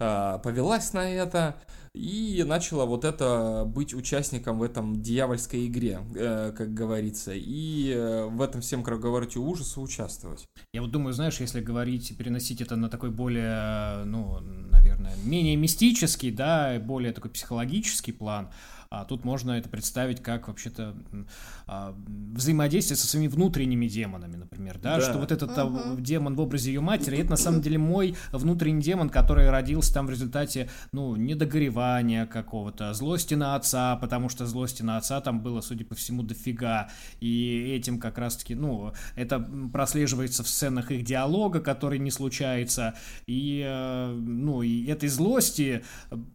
э, повелась на это, и начала вот это быть участником в этом дьявольской игре, э, как говорится, и э, в этом всем круговороте ужаса участвовать. Я вот думаю, знаешь, если говорить, переносить это на такой более, ну, наверное, менее мистический, да, более такой психологический план, а тут можно это представить как вообще-то а, взаимодействие со своими внутренними демонами, например, да, да. что вот этот угу. демон в образе ее матери, это на самом деле мой внутренний демон, который родился там в результате, ну, недогоревания какого-то, злости на отца, потому что злости на отца там было, судя по всему, дофига, и этим как раз-таки, ну, это прослеживается в сценах их диалога, который не случается, и, э, ну, и этой злости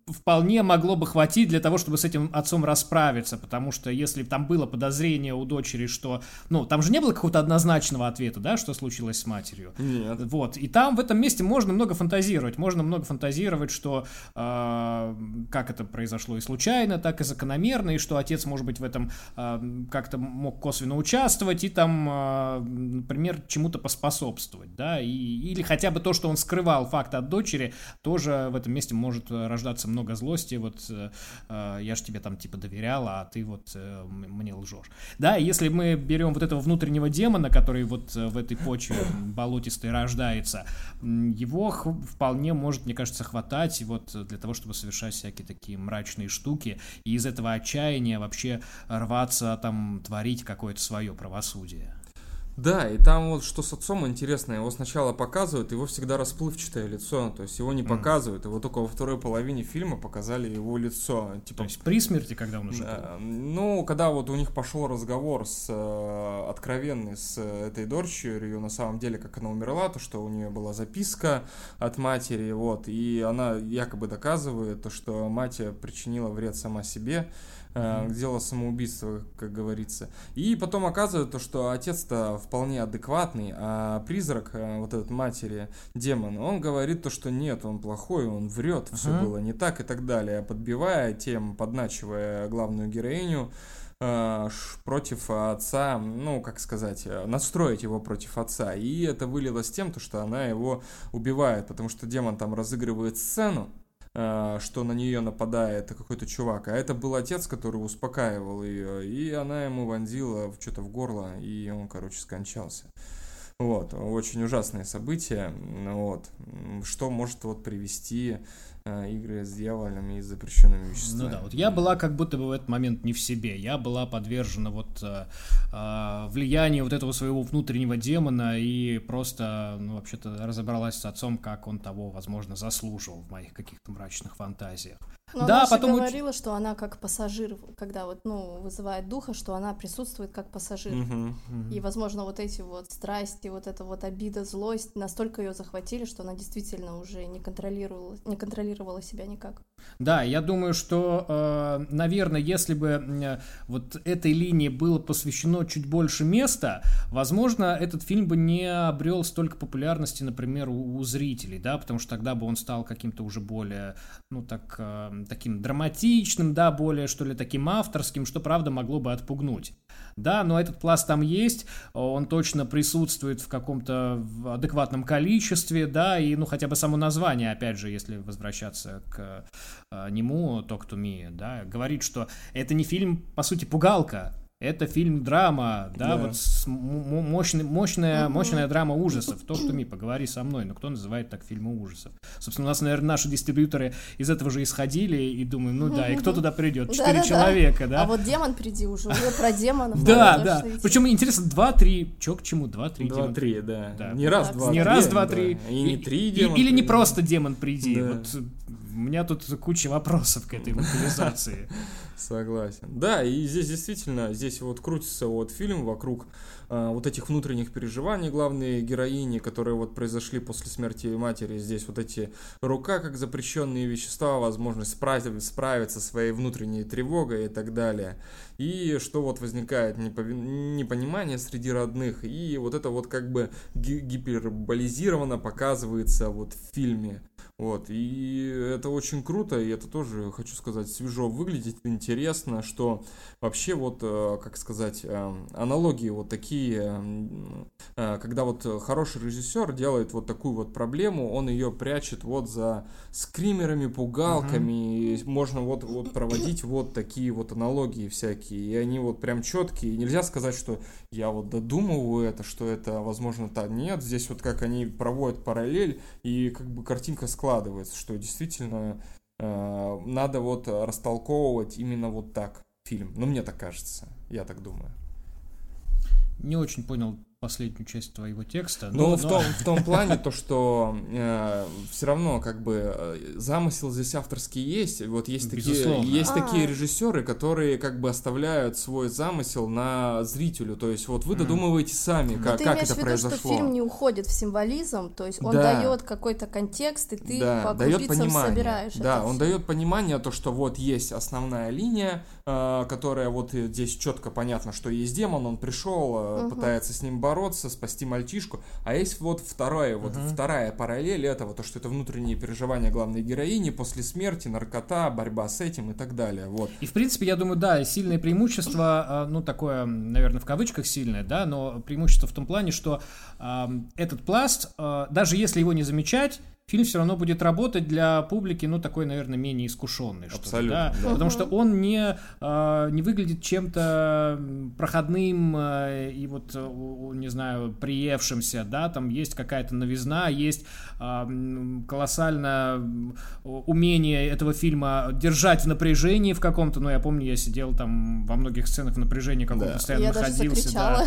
вполне могло бы хватить для того, чтобы с этим отцом расправиться, потому что если там было подозрение у дочери, что, ну, там же не было какого-то однозначного ответа, да, что случилось с матерью. Нет. Вот, и там в этом месте можно много фантазировать, можно много фантазировать, что э, как это произошло и случайно, так и закономерно, и что отец, может быть, в этом э, как-то мог косвенно участвовать и там, э, например, чему-то поспособствовать, да, и, или хотя бы то, что он скрывал факт от дочери, тоже в этом месте может рождаться много злости, вот э, я же тебе там там типа доверяла, а ты вот э, мне лжешь. Да, если мы берем вот этого внутреннего демона, который вот э, в этой почве болотистой рождается, его вполне может, мне кажется, хватать вот для того, чтобы совершать всякие такие мрачные штуки и из этого отчаяния вообще рваться там творить какое-то свое правосудие. Да, и там вот что с отцом интересно, его сначала показывают, его всегда расплывчатое лицо, то есть его не показывают, его только во второй половине фильма показали его лицо. Типа, то есть при смерти, когда он уже да, Ну, когда вот у них пошел разговор с э, откровенный с этой дочерью, на самом деле, как она умерла, то, что у нее была записка от матери, вот, и она якобы доказывает то, что мать причинила вред сама себе, э, дело самоубийства, как говорится. И потом оказывается, что отец-то вполне адекватный, а призрак э, вот этот матери, демон, он говорит то, что нет, он плохой, он врет, все uh-huh. было не так и так далее, подбивая тем, подначивая главную героиню, э, против отца, ну, как сказать, э, настроить его против отца. И это вылилось тем, то, что она его убивает, потому что демон там разыгрывает сцену, что на нее нападает какой-то чувак, а это был отец, который успокаивал ее, и она ему вонзила что-то в горло, и он, короче, скончался. Вот, очень ужасное событие, вот, что может вот привести э, игры с дьяволами и запрещенными веществами. Ну да, вот я была как будто бы в этот момент не в себе, я была подвержена вот э, э, влиянию вот этого своего внутреннего демона и просто, ну, вообще-то разобралась с отцом, как он того, возможно, заслуживал в моих каких-то мрачных фантазиях. Но Да, она же потом уч- говорила, что она как пассажир, когда вот, ну, вызывает духа, что она присутствует как пассажир. Мгм. И, возможно, вот эти вот страсти, вот эта вот обида, злость настолько ее захватили, что она действительно уже не контролировала, не контролировала себя никак. Да, я думаю, что, э, наверное, если бы вот этой линии было посвящено чуть больше места, возможно, этот фильм бы не обрел столько популярности, например, у, у зрителей, да, потому что тогда бы он стал каким-то уже более, ну, так, э, таким драматичным, да, более, что ли, таким авторским, что, правда, могло бы отпугнуть. Да, но этот пласт там есть, он точно присутствует в каком-то адекватном количестве, да, и, ну, хотя бы само название, опять же, если возвращаться к э, нему, Talk to Me, да, говорит, что это не фильм, по сути, пугалка, это фильм-драма, да, Да. вот с мощный, мощная, мощная драма ужасов. Talk to Me, поговори со мной. Но кто называет так фильмы ужасов? Собственно, у нас, наверное, наши дистрибьюторы из этого же исходили и думаем, ну да, и кто туда придет? Четыре Да-да-да. человека, да? А вот демон приди уже, уже про демонов. Да, да. Причем интересно, два-три. Чё к чему? Два-три. демон. Два-три, да. Да. Не раз, Да, два, Не три, раз, да. два, три. И не три демона Или не просто демон приди. Да. Вот у меня тут куча вопросов к этой локализации. Согласен. Да, и здесь действительно, здесь вот крутится вот фильм вокруг а, вот этих внутренних переживаний главной героини, которые вот произошли после смерти матери. Здесь вот эти рука как запрещенные вещества, возможность справиться, справиться со своей внутренней тревогой и так далее. И что вот возникает непови- непонимание среди родных, и вот это вот как бы ги- гиперболизированно показывается вот в фильме. Вот, и это очень круто, и это тоже, хочу сказать, свежо выглядит, интересно, что вообще вот, э, как сказать, э, аналогии вот такие, м, э, когда вот хороший режиссер делает вот такую вот проблему, он ее прячет вот за скримерами, пугалками, и можно вот, вот проводить вот такие вот аналогии всякие, и они вот прям четкие, и нельзя сказать, что я вот додумываю это, что это, возможно, так, нет, здесь вот как они проводят параллель, и как бы картинка складывается, что действительно э, надо вот растолковывать именно вот так фильм. Ну, мне так кажется, я так думаю. Не очень понял последнюю часть твоего текста. Ну, но- в, но- том, в том плане, то, что все равно, как бы, э, замысел здесь авторский есть. Вот есть такие, есть А. такие режиссеры, которые как бы оставляют свой замысел на зрителю. То есть, вот вы додумываете сами, как, ты как это виду, произошло. что фильм не уходит в символизм, то есть он Да. дает какой-то контекст, и ты да, по дает понимание. собираешь. Да, это он всё. дает понимание, то, что вот есть основная линия, э, которая вот и здесь четко понятно, что есть демон, он пришел, э, Мгм. пытается с ним бороться, спасти мальчишку. А есть вот второе, вот Мгм. вторая параллель этого, то, что это внутренние переживания главной героини после смерти, наркота, борьба с этим и так далее. Вот. И, в принципе, я думаю, да, сильное преимущество, а, ну, такое, наверное, в кавычках сильное, да, но преимущество в том плане, что а, этот пласт, а, даже если его не замечать, фильм все равно будет работать для публики, ну, такой, наверное, менее искушенный. что ли, Абсолютно, да? да. Потому что он не, а, не выглядит чем-то проходным а, и вот, у, не знаю, приевшимся, да, там есть какая-то новизна, есть а, м, умение этого фильма держать в напряжении в каком-то, ну, я помню, я сидел там во многих сценах в напряжении каком-то Да. постоянно Я даже находился, да.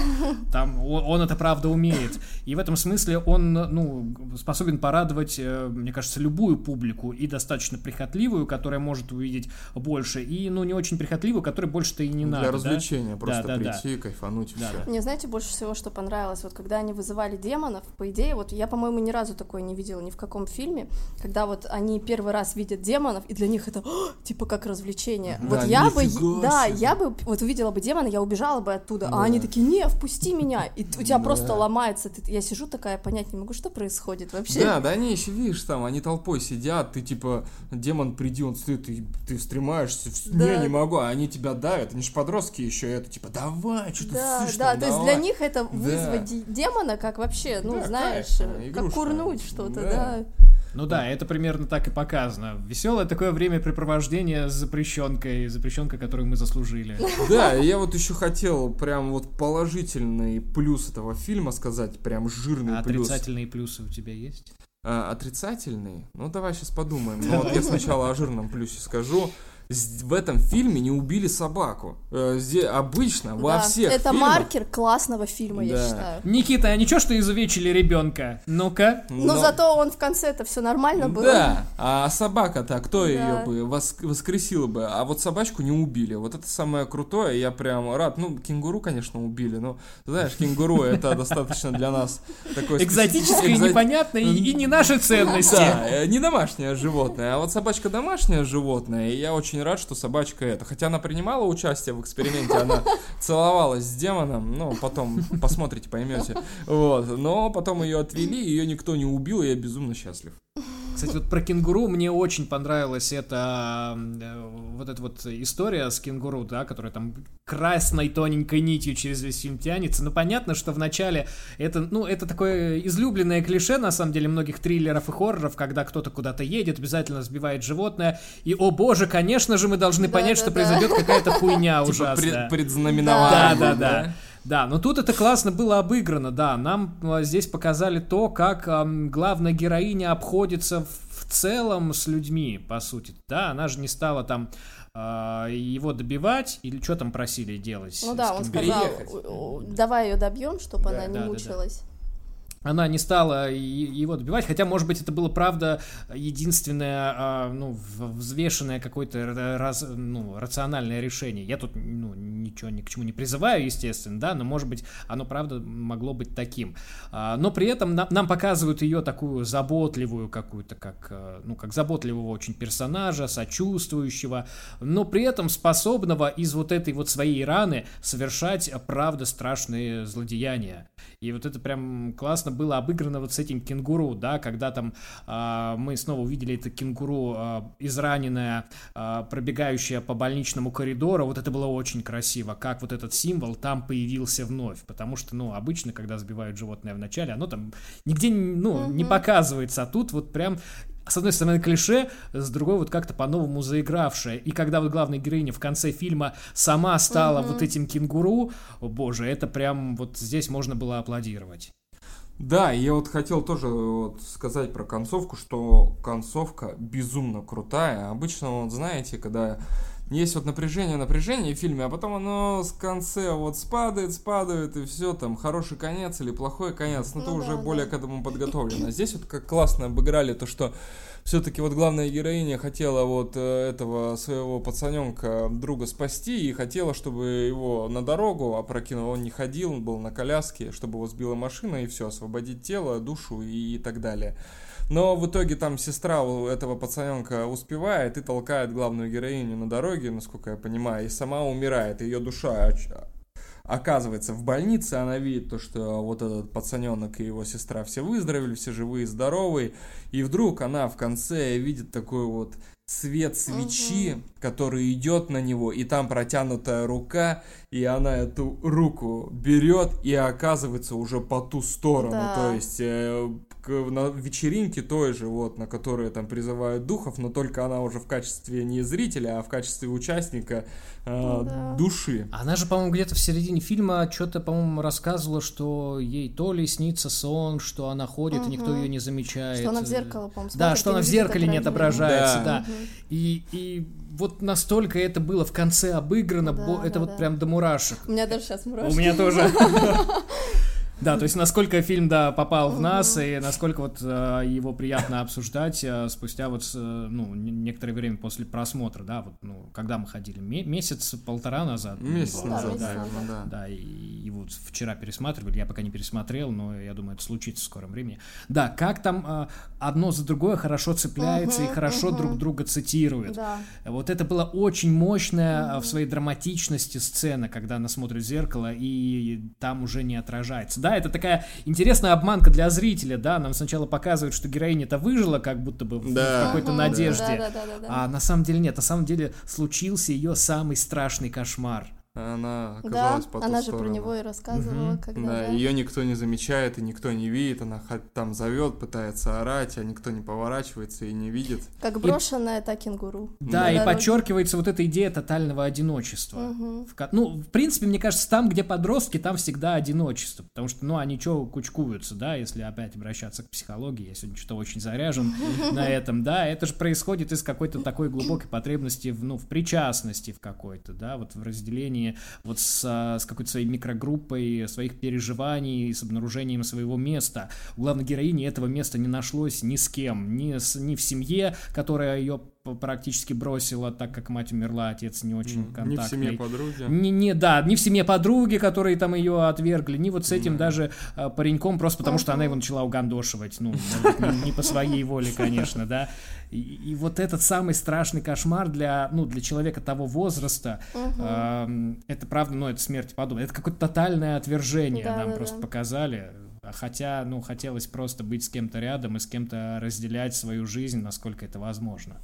Там он, он это правда умеет. И в этом смысле он, ну, способен порадовать, э, мне кажется, любую публику, и достаточно прихотливую, которая может увидеть больше, и, ну, не очень прихотливую, которой больше-то и не Для надо. да? развлечения, просто Да, да, да. прийти, кайфануть и Да, все. да. Мне, знаете, больше всего, что понравилось, вот когда они вызывали демонов, по идее, вот я, по-моему, ни разу такое не видела ни в каком фильме, когда вот они первый раз видят демонов, и для них это «О, типа как развлечение. Да, вот я бы, нифига да, себе. я бы вот увидела бы демона, я убежала бы оттуда, Да. а они такие, не, впусти меня, и у тебя Да. просто ломается, ты- я сижу такая, понять не могу, что происходит вообще. Да, да они еще, видишь, там, они толпой сидят, ты типа, демон, приди, он стоит, ты, ты стремаешься, в- Да. не, не могу, а они тебя давят, они же подростки еще, это типа, давай, что ты Да, ссышь да, там, то есть давай». для них это вызвать де- демона, как вообще, ну, Да, знаешь, игрушка. как курнуть что-то, Да. да. Ну да, это примерно так и показано. Веселое такое времяпрепровождение с запрещенкой, запрещенкой, которую мы заслужили. Да, я вот еще хотел прям вот положительный плюс этого фильма сказать, прям жирный А плюс. отрицательные плюсы у тебя есть? А, отрицательный? Ну, давай сейчас подумаем. Ну, вот я сначала о жирном плюсе скажу. В этом фильме не убили собаку. Э, здесь обычно да, во всех Это фильмах... маркер классного фильма, да. я считаю. Никита, а ничего, что изувечили ребенка? Ну-ка. Но... Но зато он в конце это все нормально было. Да, а собака-то, кто да. ее бы вос... воскресил бы? А вот собачку не убили. Вот это самое крутое, я прям рад. Ну, кенгуру, конечно, убили, но, знаешь, кенгуру это достаточно для нас такой... Экзотическое, непонятное и не наши ценности. Да, э, не домашнее животное, а вот собачка домашнее животное, и я очень рад, что собачка это. Хотя она принимала участие в эксперименте, она целовалась с демоном, ну, потом посмотрите, поймете. Вот, но потом ее отвели, ее никто не убил, и я безумно счастлив. Кстати, вот про кенгуру мне очень понравилась эта э, вот эта вот история с кенгуру, да, которая там красной тоненькой нитью через весь фильм тянется. Ну, понятно, что в начале это, ну, это такое излюбленное клише, на самом деле, многих триллеров и хорроров, когда кто-то куда-то едет, обязательно сбивает животное, и, о боже, конечно же, мы должны понять, да, что да. произойдет какая-то хуйня типа ужасная. Предзнаменование. Да, да, да. Да, но тут это классно было обыграно, да. Нам а, здесь показали то, как а, главная героиня обходится в, в целом с людьми, по сути. Да, она же не стала там а, его добивать, или что там просили делать? Ну да, он сказал, давай ее добьем, чтобы да, она не да, мучилась. Да, да она не стала его добивать, хотя, может быть, это было, правда, единственное, а, ну, взвешенное какое-то раз, ну, рациональное решение. Я тут, ну, ничего ни к чему не призываю, естественно, да, но, может быть, оно, правда, могло быть таким. А, но при этом нам, показывают ее такую заботливую какую-то, как, а, ну, как заботливого очень персонажа, сочувствующего, но при этом способного из вот этой вот своей раны совершать, правда, страшные злодеяния. И вот это прям классно было обыграно вот с этим кенгуру, да, когда там э, мы снова увидели это кенгуру э, израненное, э, пробегающее по больничному коридору, вот это было очень красиво, как вот этот символ там появился вновь, потому что, ну, обычно, когда сбивают животное в начале, оно там нигде, ну, не показывается, а тут вот прям с одной стороны клише, с другой вот как-то по-новому заигравшая. И когда вот главная героиня в конце фильма сама стала угу. вот этим кенгуру, о боже, это прям вот здесь можно было аплодировать. Да, я вот хотел тоже вот сказать про концовку, что концовка безумно крутая. Обычно, вот знаете, когда есть вот напряжение, напряжение в фильме, а потом оно с конце вот спадает, спадает, и все, там, хороший конец или плохой конец, ну, ну ты да, уже да. более к этому подготовлен. А здесь вот как классно обыграли то, что все-таки вот главная героиня хотела вот э, этого своего пацаненка друга спасти и хотела, чтобы его на дорогу опрокинул, он не ходил, он был на коляске, чтобы его сбила машина и все, освободить тело, душу и так далее. Но в итоге там сестра у этого пацаненка успевает и толкает главную героиню на дороге, насколько я понимаю, и сама умирает. Ее душа оказывается в больнице, она видит то, что вот этот пацаненок и его сестра все выздоровели, все живые, здоровые, и вдруг она в конце видит такой вот свет свечи, угу. который идет на него, и там протянутая рука, и она эту руку берет и оказывается уже по ту сторону, да. то есть э, на вечеринке той же, вот, на которой там призывают духов, но только она уже в качестве не зрителя, а в качестве участника э, да. души. Она же, по-моему, где-то в середине фильма что-то, по-моему, рассказывала, что ей то ли снится сон, что она ходит, угу. и никто ее не замечает. Что она в зеркало, по-моему, Да, что она в зеркале не отображается, да. да. Угу. И, и вот настолько это было в конце обыграно, да, это да, вот да. прям до мурашек. У меня даже сейчас мурашки. У меня тоже. Да, то есть насколько фильм, да, попал в нас, и насколько вот э, его приятно обсуждать э, спустя вот, э, ну, некоторое время после просмотра, да, вот, ну, когда мы ходили, месяц-полтора назад. Месяц назад, да, да. И, и вот вчера пересматривали, я пока не пересмотрел, но я думаю, это случится в скором времени. Да, как там одно за другое хорошо цепляется и хорошо друг друга цитирует. Да. Вот это была очень мощная в своей драматичности сцена, когда она смотрит в зеркало, и там уже не отражается да, это такая интересная обманка для зрителя, да, нам сначала показывают, что героиня-то выжила, как будто бы да. в какой-то надежде, да, да, да, да, да. а на самом деле нет, на самом деле случился ее самый страшный кошмар. Она оказалась да, по ту она сторону. же про него и рассказывала, Мгм. когда... Да, да. ее никто не замечает и никто не видит, она там зовет, пытается орать, а никто не поворачивается и не видит. Как брошенная та кенгуру. Да, и дороге. подчеркивается вот эта идея тотального одиночества. Мгм. В Ну, в принципе, мне кажется, там, где подростки, там всегда одиночество. Потому что, ну, они что кучкуются, да, если опять обращаться к психологии. Я сегодня что-то очень заряжен на этом, да. Это же происходит из какой-то такой глубокой потребности, в, ну, в причастности в какой-то, да, вот в разделении вот с, а, с какой-то своей микрогруппой своих переживаний, с обнаружением своего места. У главной героини этого места не нашлось ни с кем, ни, с, ни в семье, которая ее практически бросила, так как мать умерла, отец не очень контактный. Не в семье подруги. Не, не, да, не в семье подруги, которые там ее отвергли, ни вот с этим даже а, пареньком, просто потому что она его начала угандошивать, ну, может не, не по своей воле, конечно, да. И, и вот этот самый страшный кошмар для, ну, для человека того возраста, ам, это правда, ну, это смерти подобно. Это какое-то тотальное отвержение Да, нам да, просто да. показали. Хотя, ну, хотелось просто быть с кем-то рядом и с кем-то разделять свою жизнь, насколько это возможно.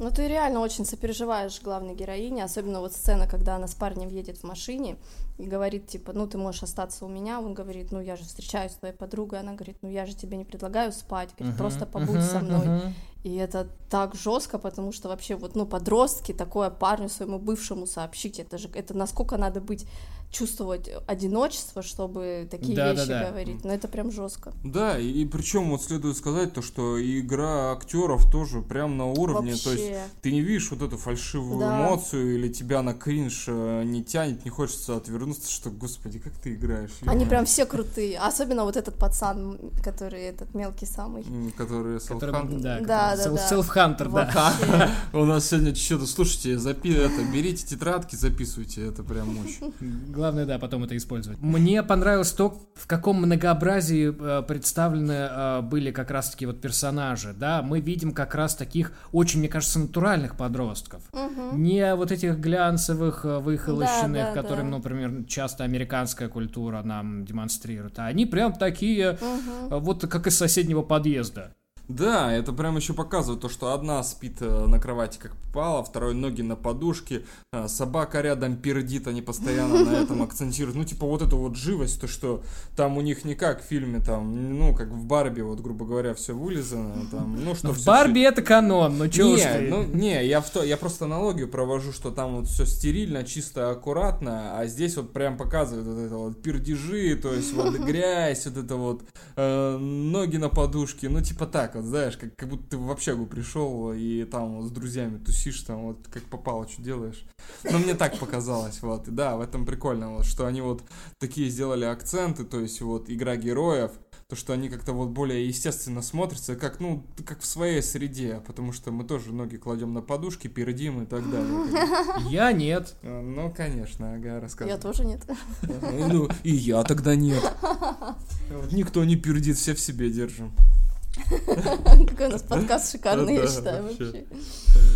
Ну, ты реально очень сопереживаешь главной героине, особенно вот сцена, когда она с парнем едет в машине и говорит, типа, ну, ты можешь остаться у меня, он говорит, ну, я же встречаюсь с твоей подругой, она говорит, ну, я же тебе не предлагаю спать, говорит, просто побудь со мной. И это так жестко, потому что вообще вот, ну, подростки такое парню своему бывшему сообщить, это же, это насколько надо быть, чувствовать одиночество, чтобы такие Да, да, вещи да. говорить, но это прям жестко. Да, и, причем вот следует сказать то, что игра актеров тоже прям на уровне, то есть Вообще. ты не видишь вот эту фальшивую Да. эмоцию или тебя на кринж э, не тянет, не хочется отвернуться, что, господи, как ты играешь. Они ё-моё. прям все крутые, особенно вот этот пацан, который этот мелкий самый. Который, Southampton. да, Да, который- да, да. Self-Hunter, да. Вообще. У нас сегодня что-то, слушайте, запи это, берите тетрадки, записывайте, это прям мощь. Главное, да, потом это использовать. Мне понравилось то, в каком многообразии э, представлены э, были как раз-таки вот персонажи, да, мы видим как раз таких очень, мне кажется, натуральных подростков. Не вот этих глянцевых, э, выхолощенных, Да, да, которым, да. например, часто американская культура нам демонстрирует, а они прям такие, э, вот как из соседнего подъезда. Да, это прям еще показывает то, что одна спит э, на кровати как попало, второй ноги на подушке, э, собака рядом пердит, они постоянно на этом акцентируют. Ну, типа вот эту вот живость, то, что там у них не как в фильме, там, ну, как в Барби, вот, грубо говоря, все вылизано, там, ну, что Ну, в всё Барби это канон, ну чё уж не, ну, не, я, в то, я просто аналогию провожу, что там вот все стерильно, чисто, аккуратно, а здесь вот прям показывают вот это вот пердежи, то есть вот грязь, вот это вот э, ноги на подушке, ну типа так вот, знаешь, как, как будто ты в общагу пришел и там вот с друзьями тусишь, там вот как попало, что делаешь. Ну мне так показалось, вот, и да, в этом прикольно, вот, что они вот такие сделали акценты, то есть вот игра героев, то, что они как-то вот более естественно смотрятся, как, ну, как в своей среде, потому что мы тоже ноги кладем на подушки, пердим и так далее. Я нет. Э, Ну, конечно, ага, Я рассказывай. тоже нет. Ну, и я тогда нет. Никто не пердит, все в себе держим. Какой у нас подкаст шикарный, я считаю, вообще.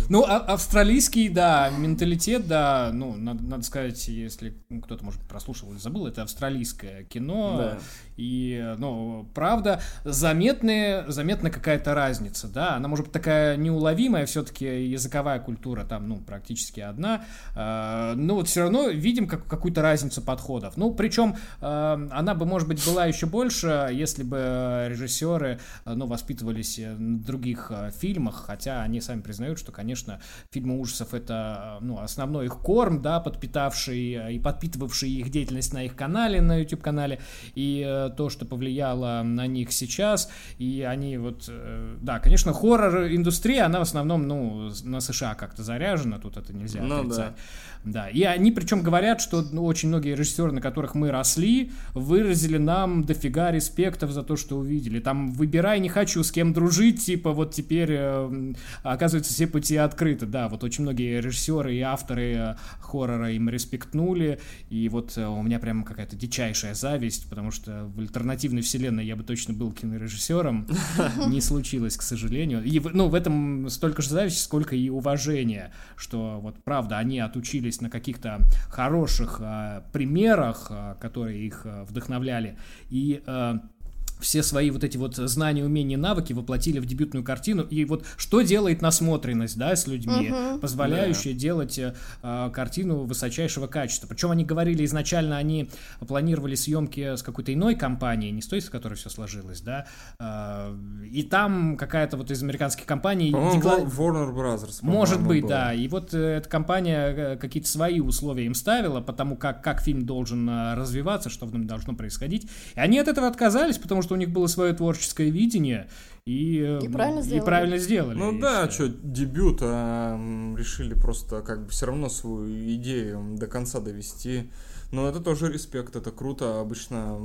Ну, а- австралийский, да, менталитет, да, ну, надо, сказать, если кто-то, может, прослушал или забыл, это австралийское кино, и, ну, правда, заметная, заметна какая-то разница, да, она может быть такая неуловимая, все-таки языковая культура там, ну, практически одна, э, но вот все равно видим как, какую-то разницу подходов, ну, причем э, она бы, может быть, была еще больше, если бы режиссеры, ну, воспитывались э, на других э, фильмах, хотя они сами признают, что, конечно, фильмы ужасов это, э, ну, основной их корм, да, подпитавший и подпитывавший их деятельность на их канале, на YouTube-канале, и то, что повлияло на них сейчас, и они вот, да, конечно, хоррор-индустрия, она в основном, ну, на США как-то заряжена, тут это нельзя Ну отрицать. Да, и они причем говорят, что ну, очень многие режиссеры, на которых мы росли, выразили нам дофига респектов за то, что увидели. Там выбирай, не хочу с кем дружить, типа вот теперь, э, оказывается, все пути открыты. Да, вот очень многие режиссеры и авторы э, хоррора им респектнули, и вот э, у меня прям какая-то дичайшая зависть, потому что в альтернативной вселенной я бы точно был кинорежиссером. Не случилось, к сожалению. И, ну, в этом столько же зависти, сколько и уважения, что вот правда они отучились на каких-то хороших а, примерах, а, которые их а, вдохновляли, и а, все свои вот эти вот знания, умения, навыки воплотили в дебютную картину. И вот что делает насмотренность, да, с людьми, Мгм. позволяющая делать э, картину высочайшего качества. Причем они говорили изначально, они планировали съемки с какой-то иной компанией, не с той, с которой все сложилось, да. Э, и там какая-то вот из американских компаний... Декла- Warner Brothers. может быть, был. да. И вот э, эта компания э, какие-то свои условия им ставила, потому как, как фильм должен э, развиваться, что в нем должно происходить. И они от этого отказались, потому что у них было свое творческое видение. И, И правильно и сделали. правильно сделали. Ну да, считаю. что, дебют, а решили просто как бы все равно свою идею до конца довести. Но это тоже респект, это круто. Обычно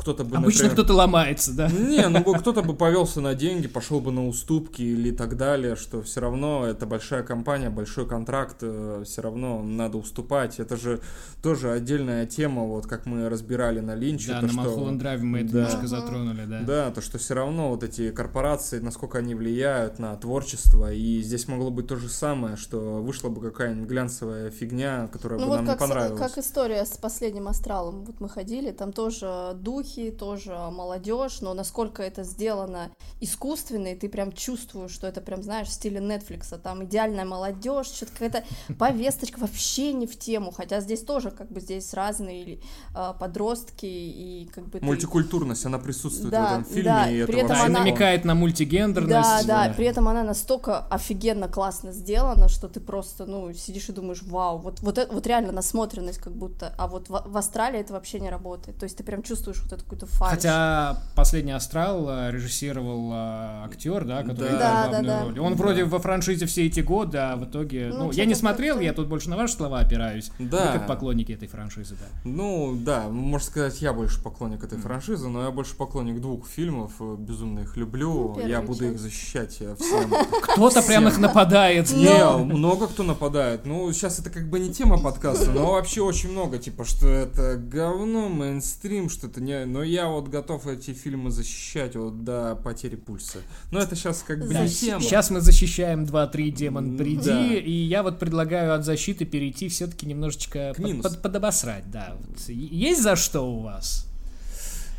кто-то бы, Обычно например, кто-то ломается, да. Не, ну кто-то бы повелся на деньги, пошел бы на уступки или так далее, что все равно это большая компания, большой контракт, все равно надо уступать. Это же тоже отдельная тема, вот как мы разбирали на Линче. Да, то, на что- Малхолланд Драйве мы это Да. немножко затронули, да. Да, то, что все равно вот эти корпорации, насколько они влияют на творчество, и здесь могло быть то же самое, что вышла бы какая-нибудь глянцевая фигня, которая Ну бы вот нам как, не понравилась. как история с последним астралом. Вот мы ходили, там тоже духи, тоже молодежь, но насколько это сделано искусственно, и ты прям чувствуешь, что это прям, знаешь, в стиле Нетфликса, там идеальная молодежь, что-то какая-то повесточка вообще не в тему, хотя здесь тоже как бы здесь разные а, подростки и как бы ты- Мультикультурность, она присутствует Да, в этом фильме, да, и это при этом вообще Да, и она- намекает на мультигендерность. Да, да, при этом она настолько офигенно классно сделана, что ты просто, ну, сидишь и думаешь, вау, вот, вот, это, вот реально насмотренность как будто, а вот в, в Австралии это вообще не работает, то есть ты прям чувствуешь вот эту какую-то фальшь. Хотя последний Астрал режиссировал э, актер, да, который Да. играл Да, главную да, да. роль. Он вроде во франшизе все эти годы, а в итоге. Ну, Ну, я не смотрел, я тут больше на ваши слова опираюсь. Да. Вы как поклонники этой франшизы, да. Ну, да, можно сказать, я больше поклонник этой франшизы, но я больше поклонник двух фильмов, э, безумно их люблю, Ну, я буду их защищать всем. Кто-то прям их нападает. Не, много кто нападает. Ну, сейчас это как бы не тема подкаста, но вообще очень много, типа, что это говно, мейнстрим, что это не... Но я вот готов эти фильмы защищать вот до потери пульса. Но это сейчас как бы не тема. Сейчас мы защищаем 2-3 демон приди, Да. и я вот предлагаю от защиты перейти все-таки немножечко К под- под- подобосрать, да. Вот Есть за что у вас?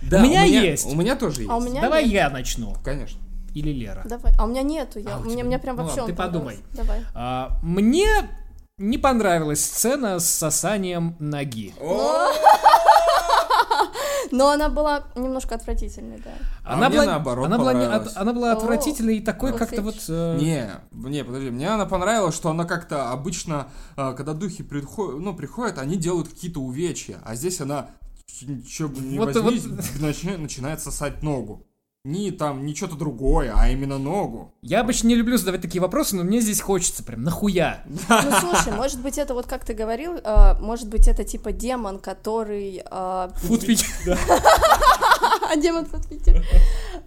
Да, у меня есть. У меня тоже есть. А у меня Давай нет. я начну. Конечно. Или Лера. Давай, а у меня нету, я, А, у тебя мне нет? прям Ну вообще ладно, ты подумай. Давай. А, мне не понравилась сцена с сосанием ноги. Но она была немножко отвратительной, да. А Она мне была, наоборот она была, не- понравилась. от- она была отвратительной и такой как-то вот... э, Не, не, подожди, мне она понравилась, что она как-то обычно, э, когда духи приходят, ну, приходят, они делают какие-то увечья, а здесь она, что бы ни Вот- возьми, вот- начи- начинает сосать ногу. Не там, не что-то другое, а именно ногу. Я обычно не люблю задавать такие вопросы, но мне здесь хочется прям, нахуя? Ну слушай, может быть это вот как ты говорил, э, может быть это типа демон, который э, Футпич. А демон под Питер.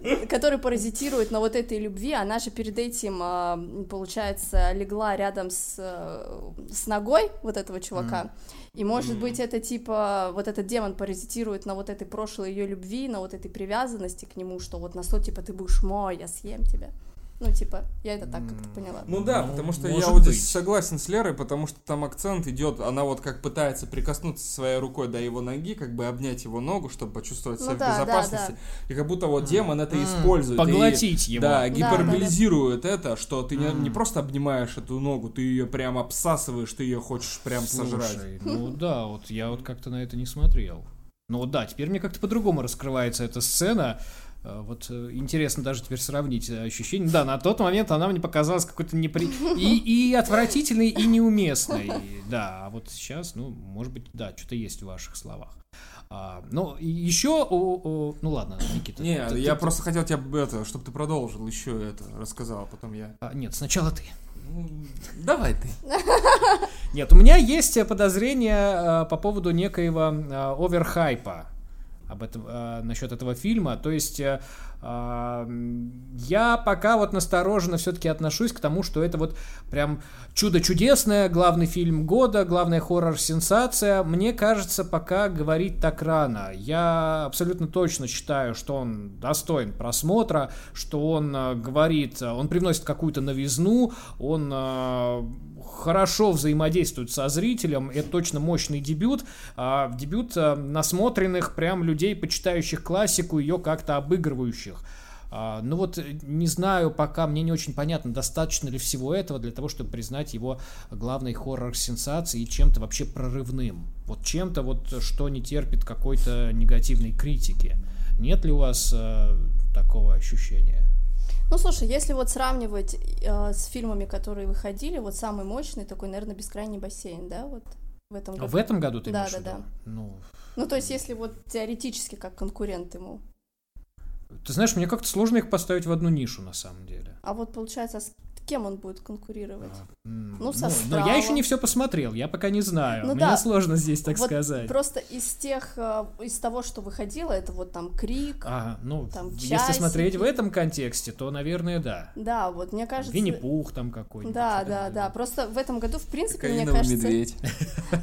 Который паразитирует на вот этой любви. Она же перед этим, а, получается, легла рядом с, э, с ногой вот этого чувака. И может быть это типа вот этот демон паразитирует на вот этой прошлой ее любви, на вот этой привязанности к нему, что вот на что типа ты будешь мой, я съем тебя. Ну, типа, я это так как-то поняла. Ну да, Ну, потому что я вот быть. здесь согласен с Лерой, потому что там акцент идет, она вот как пытается прикоснуться своей рукой до его ноги, как бы обнять его ногу, чтобы почувствовать Ну себя да, в да, безопасности. И как будто вот демон это использует. и- Поглотить его. Да, да, гиперболизирует это, что ты не, не просто обнимаешь эту ногу, ты ее прям обсасываешь, ты ее хочешь прям сожрать. Слушай, ну да, вот я вот как-то на это не смотрел. Ну да, теперь мне как-то по-другому раскрывается эта сцена. Э, Вот э, интересно даже теперь сравнить э, ощущения. Да, на тот момент она мне показалась какой-то непри... и, и отвратительной, и неуместной. Да, а вот сейчас, ну, может быть, да, что-то есть в ваших словах. А, ну, еще, о- о- ну ладно, Никита. Не, ты- я ты- просто хотел тебе это, чтобы ты продолжил еще это, рассказал, а потом я. А, нет, сначала ты. Ну, давай ты. Нет, у меня есть подозрение по поводу некоего оверхайпа об этом, э, насчет этого фильма. То есть э, я пока вот настороженно все-таки отношусь к тому, что это вот прям чудо чудесное, главный фильм года, главная хоррор-сенсация. Мне кажется, пока говорить так рано. Я абсолютно точно считаю, что он достоин просмотра, что он э, говорит, э, он привносит какую-то новизну, он э, хорошо взаимодействует со зрителем. Это точно мощный дебют. А, дебют насмотренных прям людей, почитающих классику, ее как-то обыгрывающих. А, ну вот, не знаю, пока мне не очень понятно, достаточно ли всего этого для того, чтобы признать его главной хоррор-сенсацией и чем-то вообще прорывным. Вот чем-то вот, что не терпит какой-то негативной критики. Нет ли у вас э, такого ощущения? Ну, слушай, если вот сравнивать э, с фильмами, которые выходили, вот самый мощный такой, наверное, «Бескрайний бассейн», да, вот в этом году. В этом году ты Да, имеешь да, в виду? да. Ну, Ну, то есть, если вот теоретически как конкурент ему. Ты знаешь, мне как-то сложно их поставить в одну нишу, на самом деле. А вот получается, а с кем он будет конкурировать? М, Ну, со но я еще не все посмотрел, я пока не знаю. Ну Мне да. сложно здесь так Вот сказать. Просто из тех, э, из того, что выходило, это вот там Крик. Ага, ну, Там если смотреть часики. в этом контексте, то, наверное, да. Да, вот мне кажется. Винни-Пух там какой-нибудь. Да, э, да, да. Просто в этом году, в принципе, мне Кокаиновый кажется. медведь.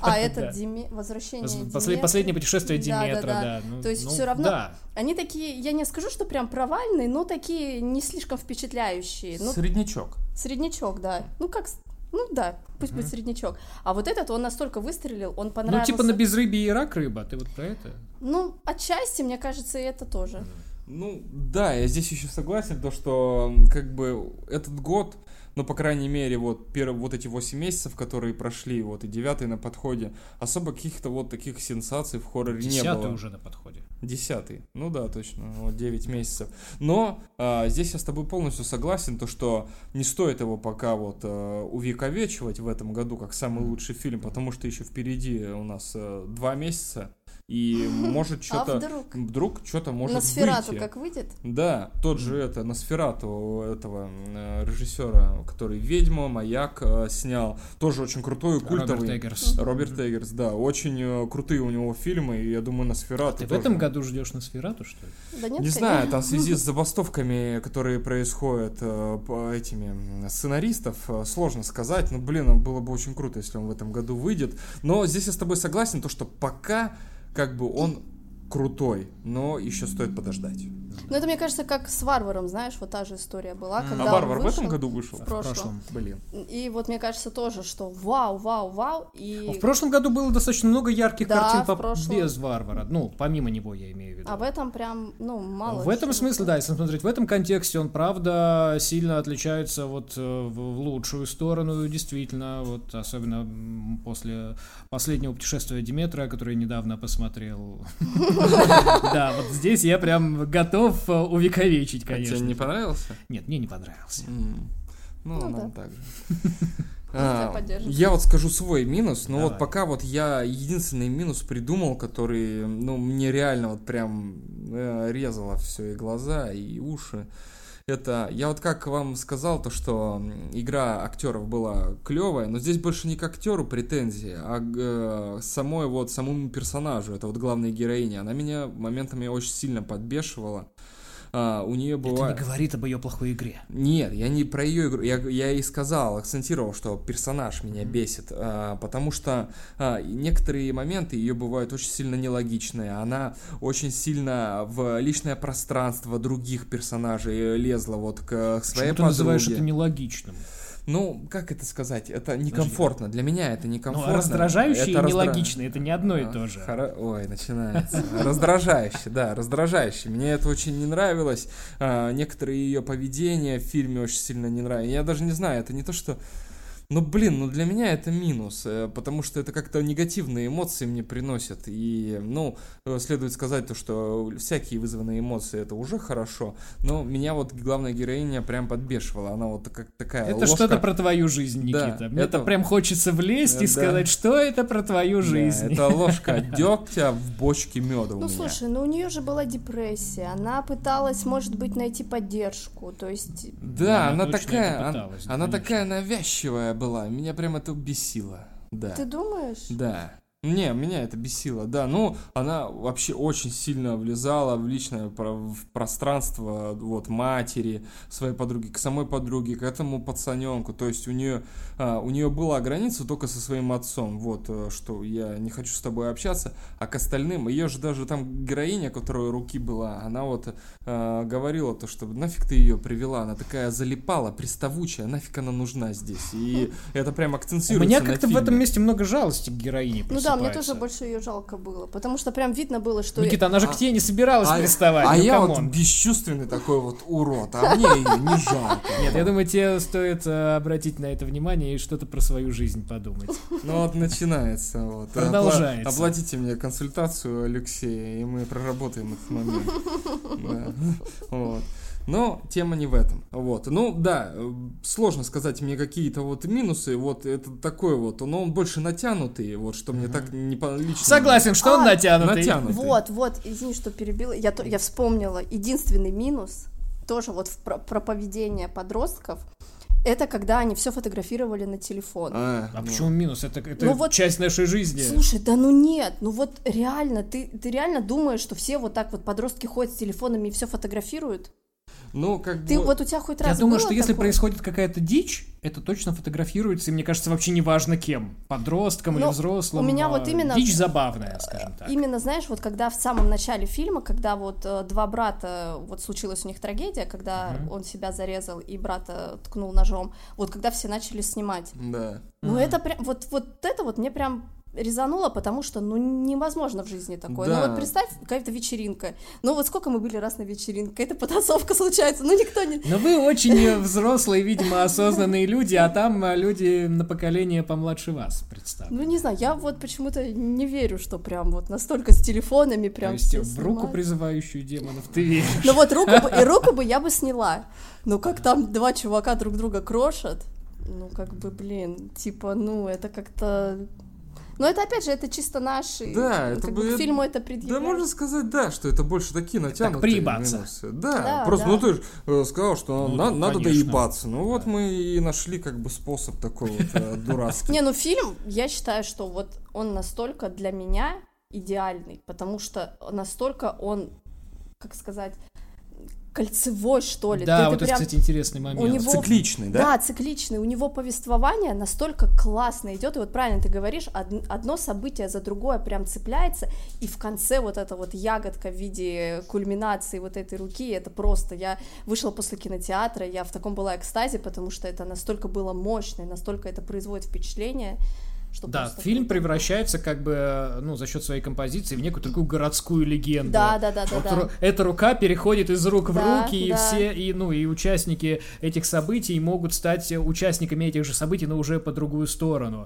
А Да. это Диме... возвращение Последнее путешествие Да, да, Диметра, да. да. ну, То есть ну, всё равно- Да. Они такие, я не скажу, что прям провальные, но такие не слишком впечатляющие. Ну, Среднячок. среднячок, да. Ну, как... Ну, да, пусть будет среднячок. А вот этот, он настолько выстрелил, он Ну, понравился. типа на безрыбье и рак рыба, ты вот про это? Ну, отчасти, мне кажется, и это тоже. Ну, да, я здесь еще согласен, то, что как бы этот год, ну, по крайней мере, вот, первые, вот эти 8 месяцев, которые прошли, вот, и девятый на подходе, особо каких-то вот таких сенсаций в хорроре не Десятый было. уже на подходе. Десятый. Ну да, точно. Вот 9 месяцев. Но а, здесь я с тобой полностью согласен, то что не стоит его пока вот а, увековечивать в этом году как самый лучший фильм, потому что еще впереди у нас а, два месяца. И может что-то... А вдруг? Вдруг что-то может на сферату выйти. как выйдет? Да, тот же это Носферату этого э, режиссера, который «Ведьма», «Маяк» э, снял. Тоже очень крутой и культовый. Роберт Эггерс. Роберт Эггерс, да. Очень э, крутые у него фильмы, и я думаю, Носферату Ты в тоже. этом году ждешь на сферату, что ли? Да нет, Не конечно. знаю, там в связи с забастовками, которые происходят э, по этими сценаристов, э, сложно сказать. Но, блин, было бы очень круто, если он в этом году выйдет. Но здесь я с тобой согласен, то что пока как бы он крутой, но еще стоит подождать. Ну, это, мне кажется, как с Варваром, знаешь, вот та же история была, когда а Варвар в вышел. этом году вышел? В прошлом. Блин. И вот мне кажется тоже, что вау, вау, вау, В и... прошлом году было достаточно много ярких Да, картин в по- прошлом. без варвара. Ну, помимо него, я имею в виду. А в этом прям, ну, мало. В этом смысле, да, если смотреть в этом контексте, он правда сильно отличается вот э, в в лучшую сторону, действительно, вот особенно после последнего путешествия Диметра, которое я недавно посмотрел. Да, вот здесь я прям готов э, увековечить, А тебе конечно. не понравился? Нет, мне не понравился. Ну, Ну нам да. так же. А. Я вот скажу свой минус, но Давай. вот пока вот я единственный минус придумал, который, ну, мне реально вот прям э, резало все и глаза, и уши. Это, я вот как вам сказал, то что игра актеров была клевая, но здесь больше не к актеру претензии, а к э, самой вот самому персонажу, это вот главная героиня. Она меня моментами очень сильно подбешивала. А, у нее Это бывает... не говорит об ее плохой игре. Нет, я не про ее игру. Я, я и сказал, акцентировал, что персонаж меня бесит. а, потому что а, некоторые моменты ее бывают очень сильно нелогичные. Она очень сильно в личное пространство других персонажей лезла вот к, к своей Почему ты называешь подруге. это нелогичным? Ну, как это сказать? Это некомфортно. Для меня это Ну, некомфортно. раздражающее и Это раздра- нелогичное, это не одно и а, то же. хоро- Ой, начинается. Раздражающе, да, раздражающе. Мне это очень не нравилось. А, Некоторые ее поведения в фильме очень сильно не нравились. Я даже не знаю, это не то, что... Ну, блин, ну для меня это минус, э, потому что это как-то негативные эмоции мне приносят. И, ну, э, следует сказать то, что всякие вызванные эмоции это уже хорошо, но меня вот главная героиня прям подбешивала. Она вот как такая Это ложка- что-то про твою жизнь, Да, Никита. Мне это- прям хочется влезть и Да. сказать, что это про твою Да, жизнь. это ложка дегтя в бочке меда у Ну, слушай, ну у нее же была депрессия, она пыталась, может быть, найти поддержку, то есть... Да, Она она, такая, она, такая навязчивая была, меня прям это бесило. Да. Ты думаешь? Да. Не, меня это бесило, да. Ну, она вообще очень сильно влезала в личное про- в пространство вот матери, своей подруги, к самой подруге, к этому пацаненку. То есть у нее, а, у нее была граница только со своим отцом. Вот, э, что я не хочу с тобой общаться, а к остальным, ее же даже там героиня, которая у руки была, она вот э, говорила то, что нафиг ты ее привела, она такая залипала, приставучая, нафиг она нужна здесь. И это прям У акцентируется меня на как-то в этом месте много жалости к героине. Ну да, да, мне тоже больше ее жалко было, потому что прям видно было, что... Никита, она же А- к тебе не собиралась А, приставать. а ну, я вот бесчувственный такой вот урод, а мне ее не жалко. Нет, я думаю, тебе стоит э, обратить на это внимание и что-то про свою жизнь подумать. Ну вот начинается. Вот. Продолжается. Опла- Оплатите мне консультацию, Алексея, и мы проработаем этот момент. Вот. Но тема не в этом. Вот. Ну да, э, сложно сказать мне какие-то вот минусы. Вот это такой вот, но он больше натянутый, вот что мне так не по лично. Согласен, что он А, натянутый. натянутый. Вот, вот, извини, что перебила. Я, то- я вспомнила. Единственный минус, тоже вот в про, про поведение подростков, это когда они все фотографировали на телефон. А ну. почему минус? Это, это Ну вот- часть нашей жизни. Слушай, да ну нет, ну вот реально, ты, ты реально думаешь, что все вот так вот подростки ходят с телефонами и все фотографируют? Ну, как Ты бы... вот у тебя хоть Я раз думаю, было что если такое? происходит какая-то дичь, это точно фотографируется, и мне кажется, вообще не важно кем. Подростком или Ну, взрослым. у меня а, вот именно- Дичь забавная, скажем так. Именно, знаешь, вот когда в самом начале фильма, когда вот э, два брата, вот случилась у них трагедия, когда Мгм. он себя зарезал и брата ткнул ножом, вот когда все начали снимать. Да. Ну это прям, вот, вот это вот мне прям резануло, потому что, ну, невозможно в жизни такое. Ну Да. вот представь, какая-то вечеринка. Ну вот сколько мы были раз на вечеринке, какая-то потасовка случается, ну никто не... Но вы очень взрослые, видимо, осознанные люди, а там э, люди на поколение помладше вас представлены. Ну не знаю, я вот почему-то не верю, что прям вот настолько с телефонами То прям есть все в руку призывающую демонов ты веришь. Ну вот руку бы, и руку бы я бы сняла. Но как там два чувака друг друга крошат, ну как бы, блин, типа, ну это как-то... Но это опять же, это чисто наши. Да, как это бы бы- к фильму это Да, предъявляют. можно сказать, да, что это больше такие натянутые приебаться. минусы. Да, Да, просто, да. ну ты же э, сказал, что Ну, на- надо конечно. доебаться. Ну вот Да. мы и нашли как бы способ такой вот э, дурацкий. Не, ну фильм, я считаю, что вот он настолько для меня идеальный, потому что настолько он, как сказать, кольцевой, что ли. Да, Ты- ты вот это, прям- кстати, интересный момент. у него- Цикличный, да? Да, цикличный. У него повествование настолько классно идет, и вот правильно ты говоришь, од- одно событие за другое прям цепляется, и в конце вот эта вот ягодка в виде кульминации вот этой руки, это просто, я вышла после кинотеатра, я в таком была экстазе, потому что это настолько было мощно, и настолько это производит впечатление, что Да, просто фильм круто. превращается как бы, ну, за счет своей композиции в некую такую городскую легенду. Да, да, да, да, Вот да. ру- Эта рука переходит из рук в Да, руки, и да. все, и, ну, и участники этих событий могут стать участниками этих же событий, но уже по другую сторону.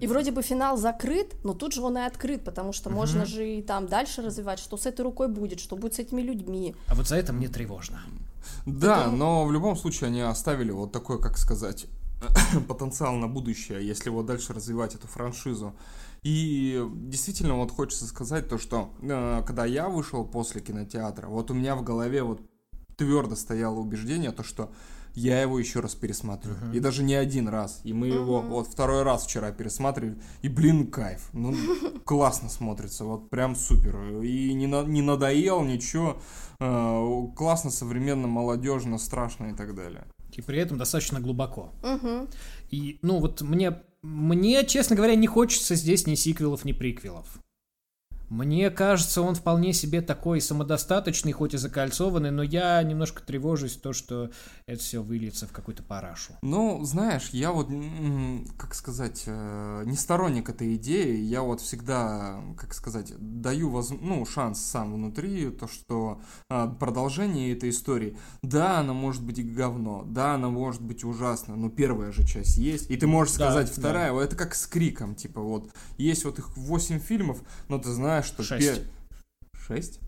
И вроде бы финал закрыт, но тут же он и открыт, потому что можно же и там дальше развивать, что с этой рукой будет, что будет с этими людьми. А вот за это мне тревожно. Да, но в любом случае они оставили вот такой, как сказать, потенциал на будущее, если вот дальше развивать эту франшизу. И действительно вот хочется сказать то, что э, когда я вышел после кинотеатра, вот у меня в голове вот твердо стояло убеждение, то, что я его еще раз пересматриваю. И даже не один раз. И мы его вот второй раз вчера пересматривали. И, блин, кайф. Ну, классно смотрится. Вот прям супер. И не, на- не надоел, ничего. Э, классно, современно, молодежно, страшно и так далее. И при этом достаточно глубоко. Мгм. И, ну, вот мне, мне, честно говоря, не хочется здесь ни сиквелов, ни приквелов. Мне кажется, он вполне себе такой самодостаточный, хоть и закольцованный, но я немножко тревожусь то, что это все выльется в какую-то парашу. Ну, знаешь, я вот, как сказать, э, не сторонник этой идеи. Я вот всегда, как сказать, даю воз- ну, шанс сам внутри, то, что а, продолжение этой истории, да, она может быть говно, да, она может быть ужасна, но первая же часть есть. И ты можешь Да, сказать да. вторая, это как с Криком, типа вот, есть вот их 8 фильмов, но ты знаешь, что... Шесть. пер- Шесть?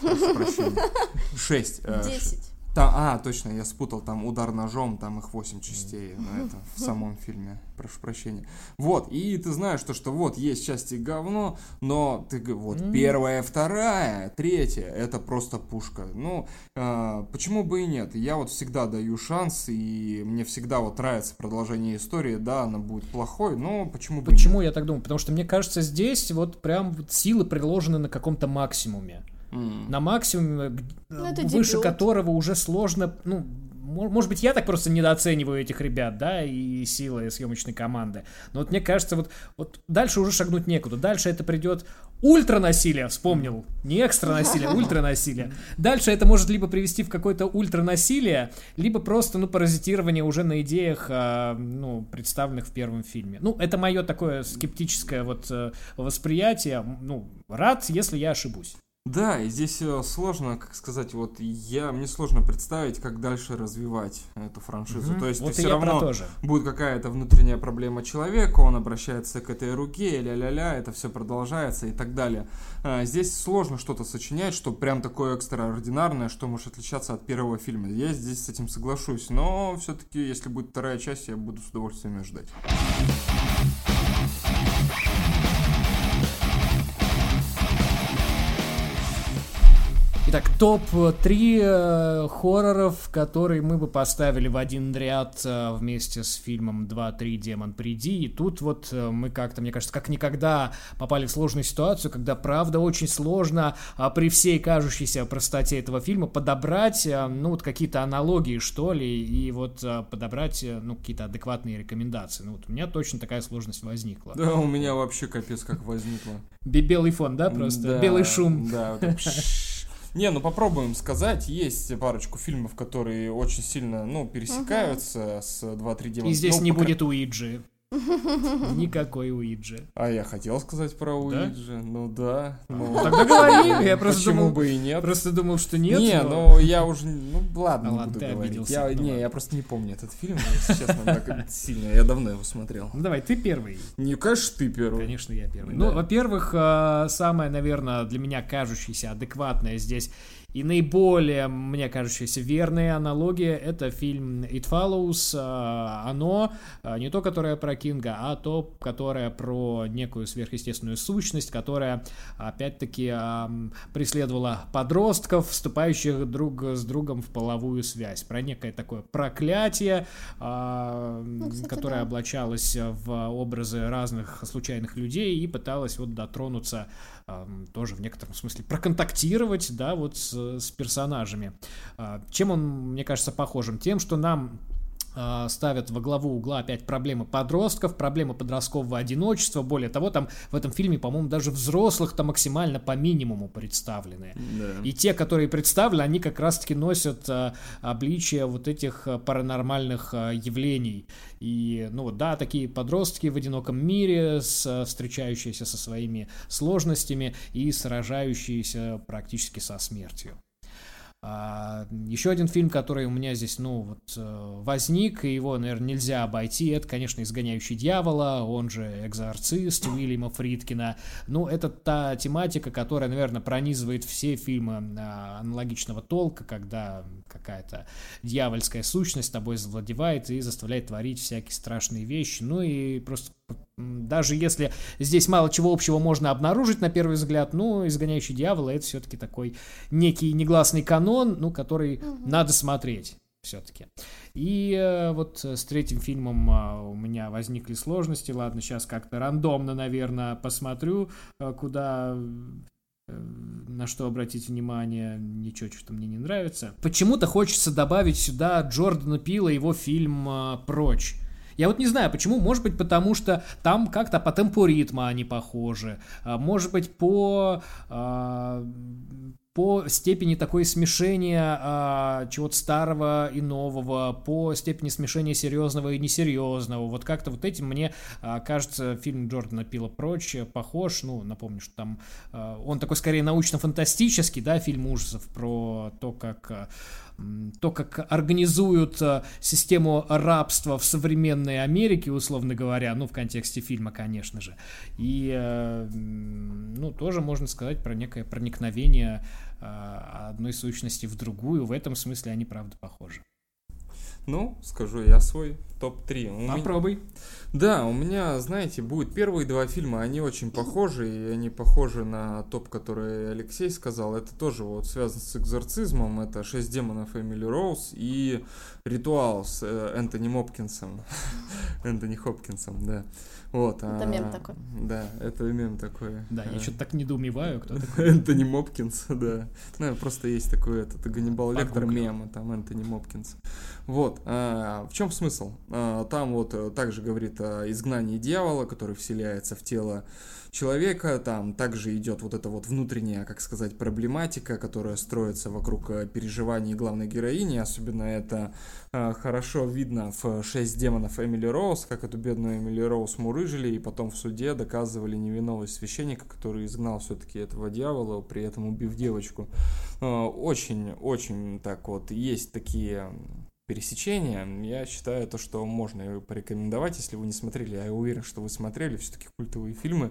Прошу. Шесть. э, Десять. Та- а, точно, я спутал, там удар ножом, там их 8 частей, на это, в самом фильме, прошу прощения. Вот, и ты знаешь то, что вот, есть части говно, но ты, вот, Мгм. первая, вторая, третья, это просто пушка. Ну, а, почему бы и нет? Я вот всегда даю шанс, и мне всегда вот нравится продолжение истории, да, она будет плохой, но почему бы и Почему я так думаю? Потому что мне кажется, здесь вот прям силы приложены на каком-то максимуме. На максимуме, г- Ну, это выше дебют. которого уже сложно, ну, мо- может быть, я так просто недооцениваю этих ребят, да, и силы съемочной команды. Но вот мне кажется, вот, вот дальше уже шагнуть некуда. Дальше это придет Ультра насилие, вспомнил. Не экстра насилие, ультра насилие. Дальше это может либо привести в какое-то ультра насилие, либо просто, ну, паразитирование уже на идеях, а, ну, представленных в первом фильме. Ну, это мое такое скептическое вот э, восприятие. Ну, рад, если я ошибусь. Да, и здесь э, сложно, как сказать, вот я мне сложно представить, как дальше развивать эту франшизу. Мгм. То есть Вот все равно будет какая-то внутренняя проблема человека, он обращается к этой руке, ля-ля-ля, это все продолжается и так далее. А, Здесь сложно что-то сочинять, что прям такое экстраординарное, что может отличаться от первого фильма. Я здесь с этим соглашусь, но все-таки, если будет вторая часть, я буду с удовольствием ее ждать. Итак, топ-3 хорроров, которые мы бы поставили в один ряд э, вместе с фильмом 2-3 «Демон, приди». И тут вот э, мы как-то, мне кажется, как никогда попали в сложную ситуацию, когда, правда, очень сложно а, при всей кажущейся простоте этого фильма подобрать, э, ну, вот какие-то аналогии, что ли, и вот э, подобрать, э, ну, какие-то адекватные рекомендации. Ну, вот у меня точно такая сложность возникла. Да, у меня вообще капец как возникло. Бе- Белый фон, да, просто? Да, Белый шум. Да, вот так. Не, ну попробуем сказать. Есть парочку фильмов, которые очень сильно, ну, пересекаются с 2-3 демона. И здесь Ну, не по кра- будет Уиджи. Никакой Уиджи. А я хотел сказать про Уиджи. Ну да. Ну, Тогда говори, я просто Почему думал, бы и нет? просто думал, что нет. не, но- ну я уже, ну ладно, А не ладно, буду говорить. обиделся, Я, ну не, ладно. я просто не помню этот фильм, если честно, так сильно. Я давно его смотрел. Ну давай, ты первый. Не, конечно, ты первый. Конечно, я первый. Да. Ну, во-первых, э, самое, наверное, для меня кажущееся адекватное здесь и наиболее, мне кажущаяся, верная аналогия — это фильм It Follows, э, оно, э, не то, которое про Кинга, а то, которое про некую сверхъестественную сущность, которая, опять-таки, эм, преследовала подростков, вступающих друг с другом в половую связь, про некое такое проклятие, Ну, кстати, которое да. облачалось в образы разных случайных людей и пыталась вот дотронуться тоже в некотором смысле проконтактировать, да, вот с, с персонажами. А, Чем он, мне кажется, похожим? Тем, что нам ставят во главу угла опять проблемы подростков, проблемы подросткового одиночества. Более того, там в этом фильме, по-моему, даже взрослых-то максимально по минимуму представлены. Да. И те, которые представлены, они как раз-таки носят а, обличие вот этих а, паранормальных а, явлений. И, ну да, такие подростки в одиноком мире, с, а, встречающиеся со своими сложностями и сражающиеся практически со смертью. А, еще один фильм, который у меня здесь, ну, вот, э, возник, и его, наверное, нельзя обойти, это, конечно, «Изгоняющий дьявола», он же «Экзорцист» Уильяма Фридкина. Ну, это та тематика, которая, наверное, пронизывает все фильмы а, аналогичного толка, когда какая-то дьявольская сущность тобой завладевает и заставляет творить всякие страшные вещи. Ну и просто даже если здесь мало чего общего можно обнаружить на первый взгляд, ну, «Изгоняющий дьявола» — это все-таки такой некий негласный канон, ну, который надо смотреть все-таки. И э, вот с третьим фильмом а, у меня возникли сложности. Ладно, сейчас как-то рандомно, наверное, посмотрю, э, куда э, на что обратить внимание, ничего, что мне не нравится. Почему-то хочется добавить сюда Джордана Пила его фильм а, «Прочь». Я вот не знаю, почему. Может быть, потому что там как-то по темпу ритма они похожи. А, Может быть, по а, по степени такой смешения а, чего-то старого и нового, по степени смешения серьезного и несерьезного. Вот как-то вот этим мне а, кажется фильм Джордана Пила прочь похож. Ну, напомню, что там а, он такой скорее научно-фантастический, да, фильм ужасов про то, как а, то, как организуют а, систему рабства в современной Америке, условно говоря, ну, в контексте фильма, конечно же. И, э, ну, тоже можно сказать про некое проникновение а, одной сущности в другую. В этом смысле они, правда, похожи. Ну, скажу я свой топ-3. У меня- Попробуй. Да, у меня, знаете, будет первые два фильма, они очень похожи, и они похожи на топ, который Алексей сказал. Это тоже вот связано с экзорцизмом. Это «Шесть демонов» Эмили Роуз и «Ритуал» с э, Энтони Мопкинсом. Энтони Хопкинсом, да. Вот, это а, мем такой. Да, это мем такой. Да, я А, что-то так недоумеваю, кто такой. Энтони Мопкинс, да. Ну, просто есть такой этот Ганнибал Лектор мема, там Энтони Мопкинс. Вот, а, в чем смысл? А, там вот э, также говорит о изгнании дьявола, который вселяется в тело человека, там также идет вот эта вот внутренняя, как сказать, проблематика, которая строится вокруг э, переживаний главной героини, особенно это э, хорошо видно в «Шесть демонов» Эмили Роуз, как эту бедную Эмили Роуз мурыжили, и потом в суде доказывали невиновность священника, который изгнал все-таки этого дьявола, при этом убив девочку. Очень-очень так вот, есть такие пересечения, я считаю то, что можно порекомендовать, если вы не смотрели. Я уверен, что вы смотрели все-таки культовые фильмы.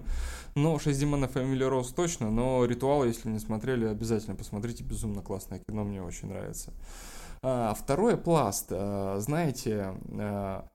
Но «Шесть демонов» Эмили Роуз точно, но «Ритуал», если не смотрели, обязательно посмотрите. Безумно классное кино, мне очень нравится. А, второй пласт, а, знаете, а,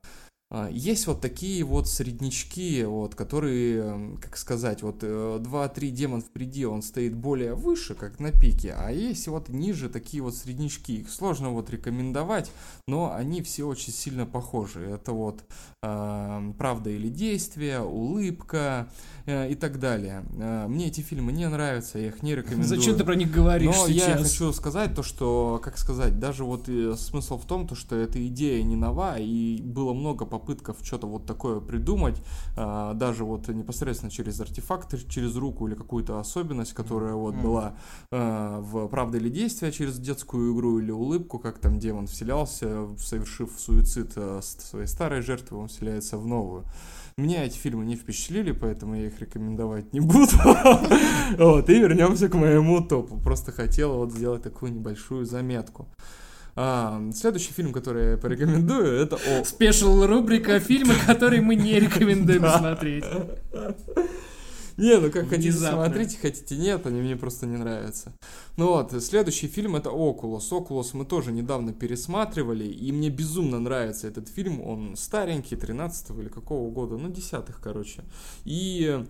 есть вот такие вот среднячки, вот, которые, как сказать, вот 2-3 демон впереди, он стоит более выше, как на пике, а есть вот ниже такие вот среднячки. Их сложно вот рекомендовать, но они все очень сильно похожи. Это вот э, правда или действие, улыбка э, и так далее. Э, мне эти фильмы не нравятся, я их не рекомендую. Зачем ты про них говоришь Но сейчас? я хочу сказать то, что, как сказать, даже вот э, смысл в том, то, что эта идея не нова, и было много попытков что-то вот такое придумать, а, даже вот непосредственно через артефакты, через руку или какую-то особенность, которая вот Мгм. была а, в «Правда или действие» через детскую игру или улыбку, как там демон вселялся, совершив суицид а, своей старой жертвой, он вселяется в новую. Меня эти фильмы не впечатлили, поэтому я их рекомендовать не буду. Вот, и вернемся к моему топу. Просто хотел вот сделать такую небольшую заметку. А, следующий фильм, который я порекомендую, это о... Спешл рубрика фильмы, которые мы не рекомендуем смотреть. Не, ну как хотите Внезапно. смотрите, хотите нет, они мне просто не нравятся. Ну вот, следующий фильм это Окулус. Окулус мы тоже недавно пересматривали, и мне безумно нравится этот фильм. Он старенький, 13 или какого года, ну, десятых, короче. И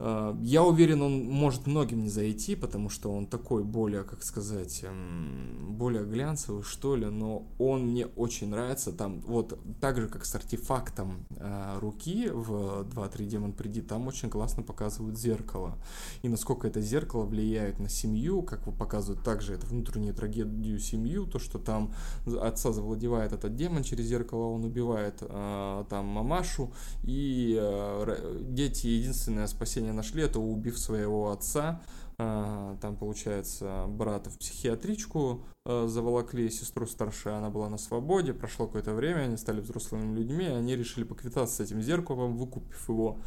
я уверен, он может многим не зайти, потому что он такой более, как сказать, эм, более глянцевый, что ли, но он мне очень нравится. Там вот так же, как с артефактом э, руки в 2-3 Демон Приди, там очень классно показывают зеркало. И насколько это зеркало влияет на семью, как показывают также это внутреннюю трагедию семью, то, что там отца завладевает этот демон через зеркало, он убивает э, там мамашу, и э, дети единственное спасение нашли, это убив своего отца. А, Там, получается, брата в психиатричку э, заволокли, сестру старшую, она была на свободе, прошло какое-то время, они стали взрослыми людьми, они решили поквитаться с этим зеркалом, выкупив его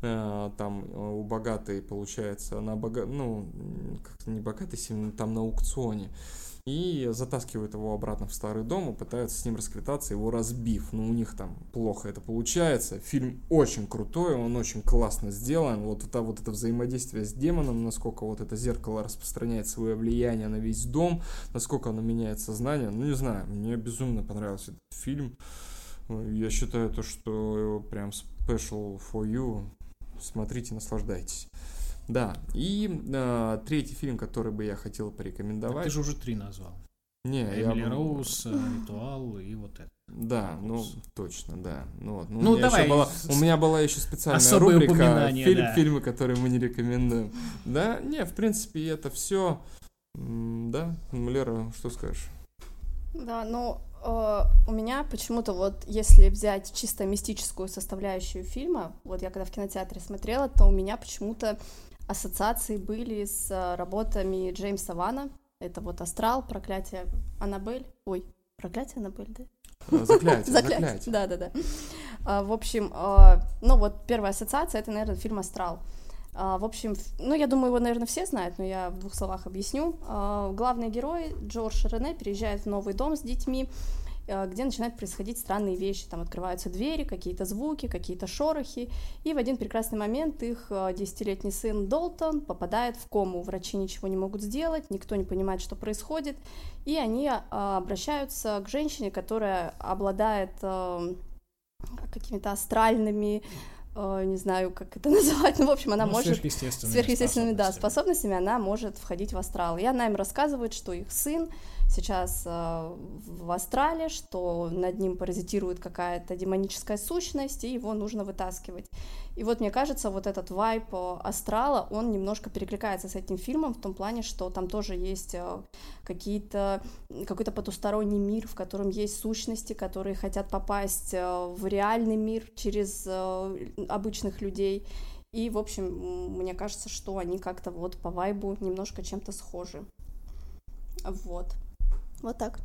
э, там у богатой, получается, на бога... ну, как не богатой семьи, там на аукционе. И затаскивают его обратно в старый дом и пытаются с ним расквитаться, его разбив. Но у них там плохо это получается. Фильм очень крутой, он очень классно сделан. Вот это, вот это взаимодействие с демоном, насколько вот это зеркало распространяет свое влияние на весь дом, насколько оно меняет сознание. Ну, не знаю, мне безумно понравился этот фильм. Я считаю то, что прям special for you. Смотрите, наслаждайтесь. Да, и э, третий фильм, который бы я хотел Так порекомендовать. Ты же уже три назвал. Не, я Эмили бы- Роуз, э, Ритуал и вот это. Да, ну точно, да. Ну, вот. ну, Ну, у, меня давай, была, у меня была еще специальная особое рубрика фильм- да. фильмы, которые мы не рекомендуем. Да, не, в принципе, это все. Да, Лера, что скажешь? Да, ну, э, у меня почему-то вот, если взять чисто мистическую составляющую фильма, вот я когда в кинотеатре смотрела, то у меня почему-то ассоциации были с э, работами Джеймса Вана. Это вот «Астрал», «Проклятие Аннабель». Ой, «Проклятие Аннабель», да? Э, Заклятие, Заклятие. Да, да, да. А, В общем, а, ну вот первая ассоциация это, наверное, фильм Астрал. А, В общем, ну я думаю, его, наверное, все знают, но я в двух словах объясню. А, Главный герой Джордж Рене переезжает в новый дом с детьми, где начинают происходить странные вещи. Там открываются двери, какие-то звуки, какие-то шорохи. И в один прекрасный момент их а, десятилетний сын Долтон попадает в кому. Врачи ничего не могут сделать, никто не понимает, что происходит. И они а, обращаются к женщине, которая обладает какими-то астральными, не знаю, как это назвать, ну, в общем, она Ну, может сверхъестественными сверхъестественными, да, способностями. способностями, она может входить в астрал. И она им рассказывает, что их сын сейчас э, в астрале, что над ним паразитирует какая-то демоническая сущность, и его нужно вытаскивать. И вот мне кажется, вот этот вайп астрала, он немножко перекликается с этим фильмом в том плане, что там тоже есть какие-то какой-то потусторонний мир, в котором есть сущности, которые хотят попасть в реальный мир через обычных людей. И, в общем, мне кажется, что они как-то вот по вайбу немножко чем-то схожи. Вот. Вот так.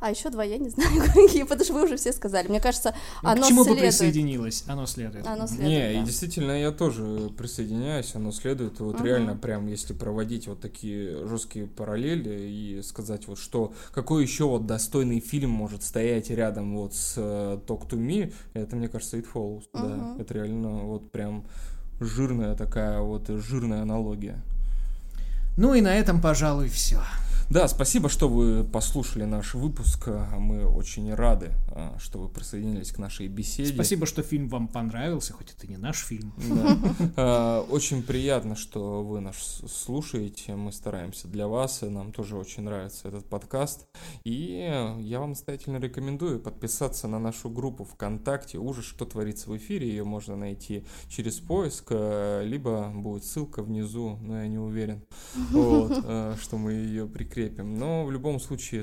А еще два я не знаю какие, потому что вы уже все сказали. Мне кажется, ну, оно к чему следует. бы присоединилось? Оно следует. Оно следует, Не, да. и действительно, я тоже присоединяюсь, оно следует. Вот Мгм. реально, прям, если проводить вот такие жесткие параллели и сказать вот что, какой еще вот достойный фильм может стоять рядом вот с э, Talk to Me, это, мне кажется, It Follows, да. Мгм. Это реально вот прям жирная такая вот жирная аналогия. Ну и на этом, пожалуй, все. Да, спасибо, что вы послушали наш выпуск. Мы очень рады, а, что вы присоединились к нашей беседе. Спасибо, что фильм вам понравился, хоть это не наш фильм. Да. А, Очень приятно, что вы нас слушаете. Мы стараемся для вас. и Нам тоже очень нравится этот подкаст. И я вам настоятельно рекомендую подписаться на нашу группу ВКонтакте. Ужас, что творится в эфире. Ее можно найти через поиск, э, либо будет ссылка внизу, но я не уверен, вот, э, что мы ее прикрепим. Но в любом случае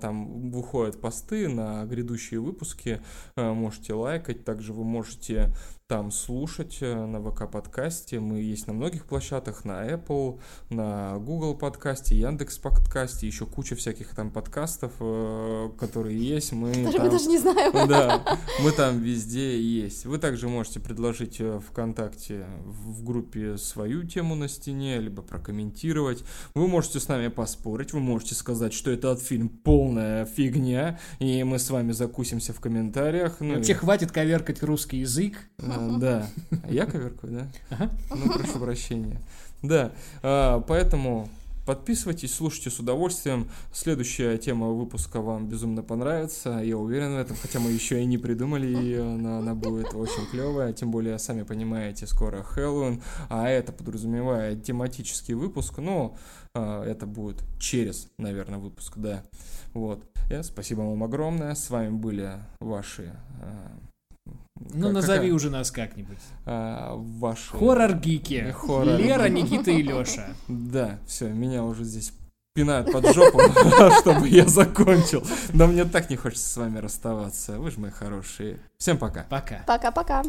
там выходят посты на грядущие выпуски. Э, Можете лайкать. Также вы можете там слушать э, на ВК подкасте. Мы есть на многих площадках, на Apple, на Google подкасте, Яндекс подкасте, еще куча всяких там подкастов, э, которые есть. Мы Даже мы там- даже не знаем. да, мы там везде есть. Вы также можете предложить э, ВКонтакте в группе свою тему на стене, либо прокомментировать. Вы можете с нами поспорить, вы можете сказать, что этот фильм полная фигня, и мы с вами закусимся в комментариях. Ну, и- Вообще хватит коверкать русский язык. а, Да. Я коверкую, да? Ага. Ну, прошу прощения. Да, а, поэтому подписывайтесь, слушайте с удовольствием. Следующая тема выпуска вам безумно понравится, я уверен в этом, хотя мы еще и не придумали ее, но она будет очень клевая, тем более, сами понимаете, скоро Хэллоуин, а это подразумевает тематический выпуск, но а, это будет через, наверное, выпуск, да. Вот. Э, Спасибо вам огромное, с вами были ваши... а, Ну, как- назови какая- уже нас как-нибудь. а, ваши... Хоррор-гики. Хоррор. Лера, Никита и Леша. Да, все, меня уже здесь пинают под жопу, чтобы я закончил. Но мне так не хочется с вами расставаться. Вы же мои хорошие. Всем пока. Пока. Пока-пока.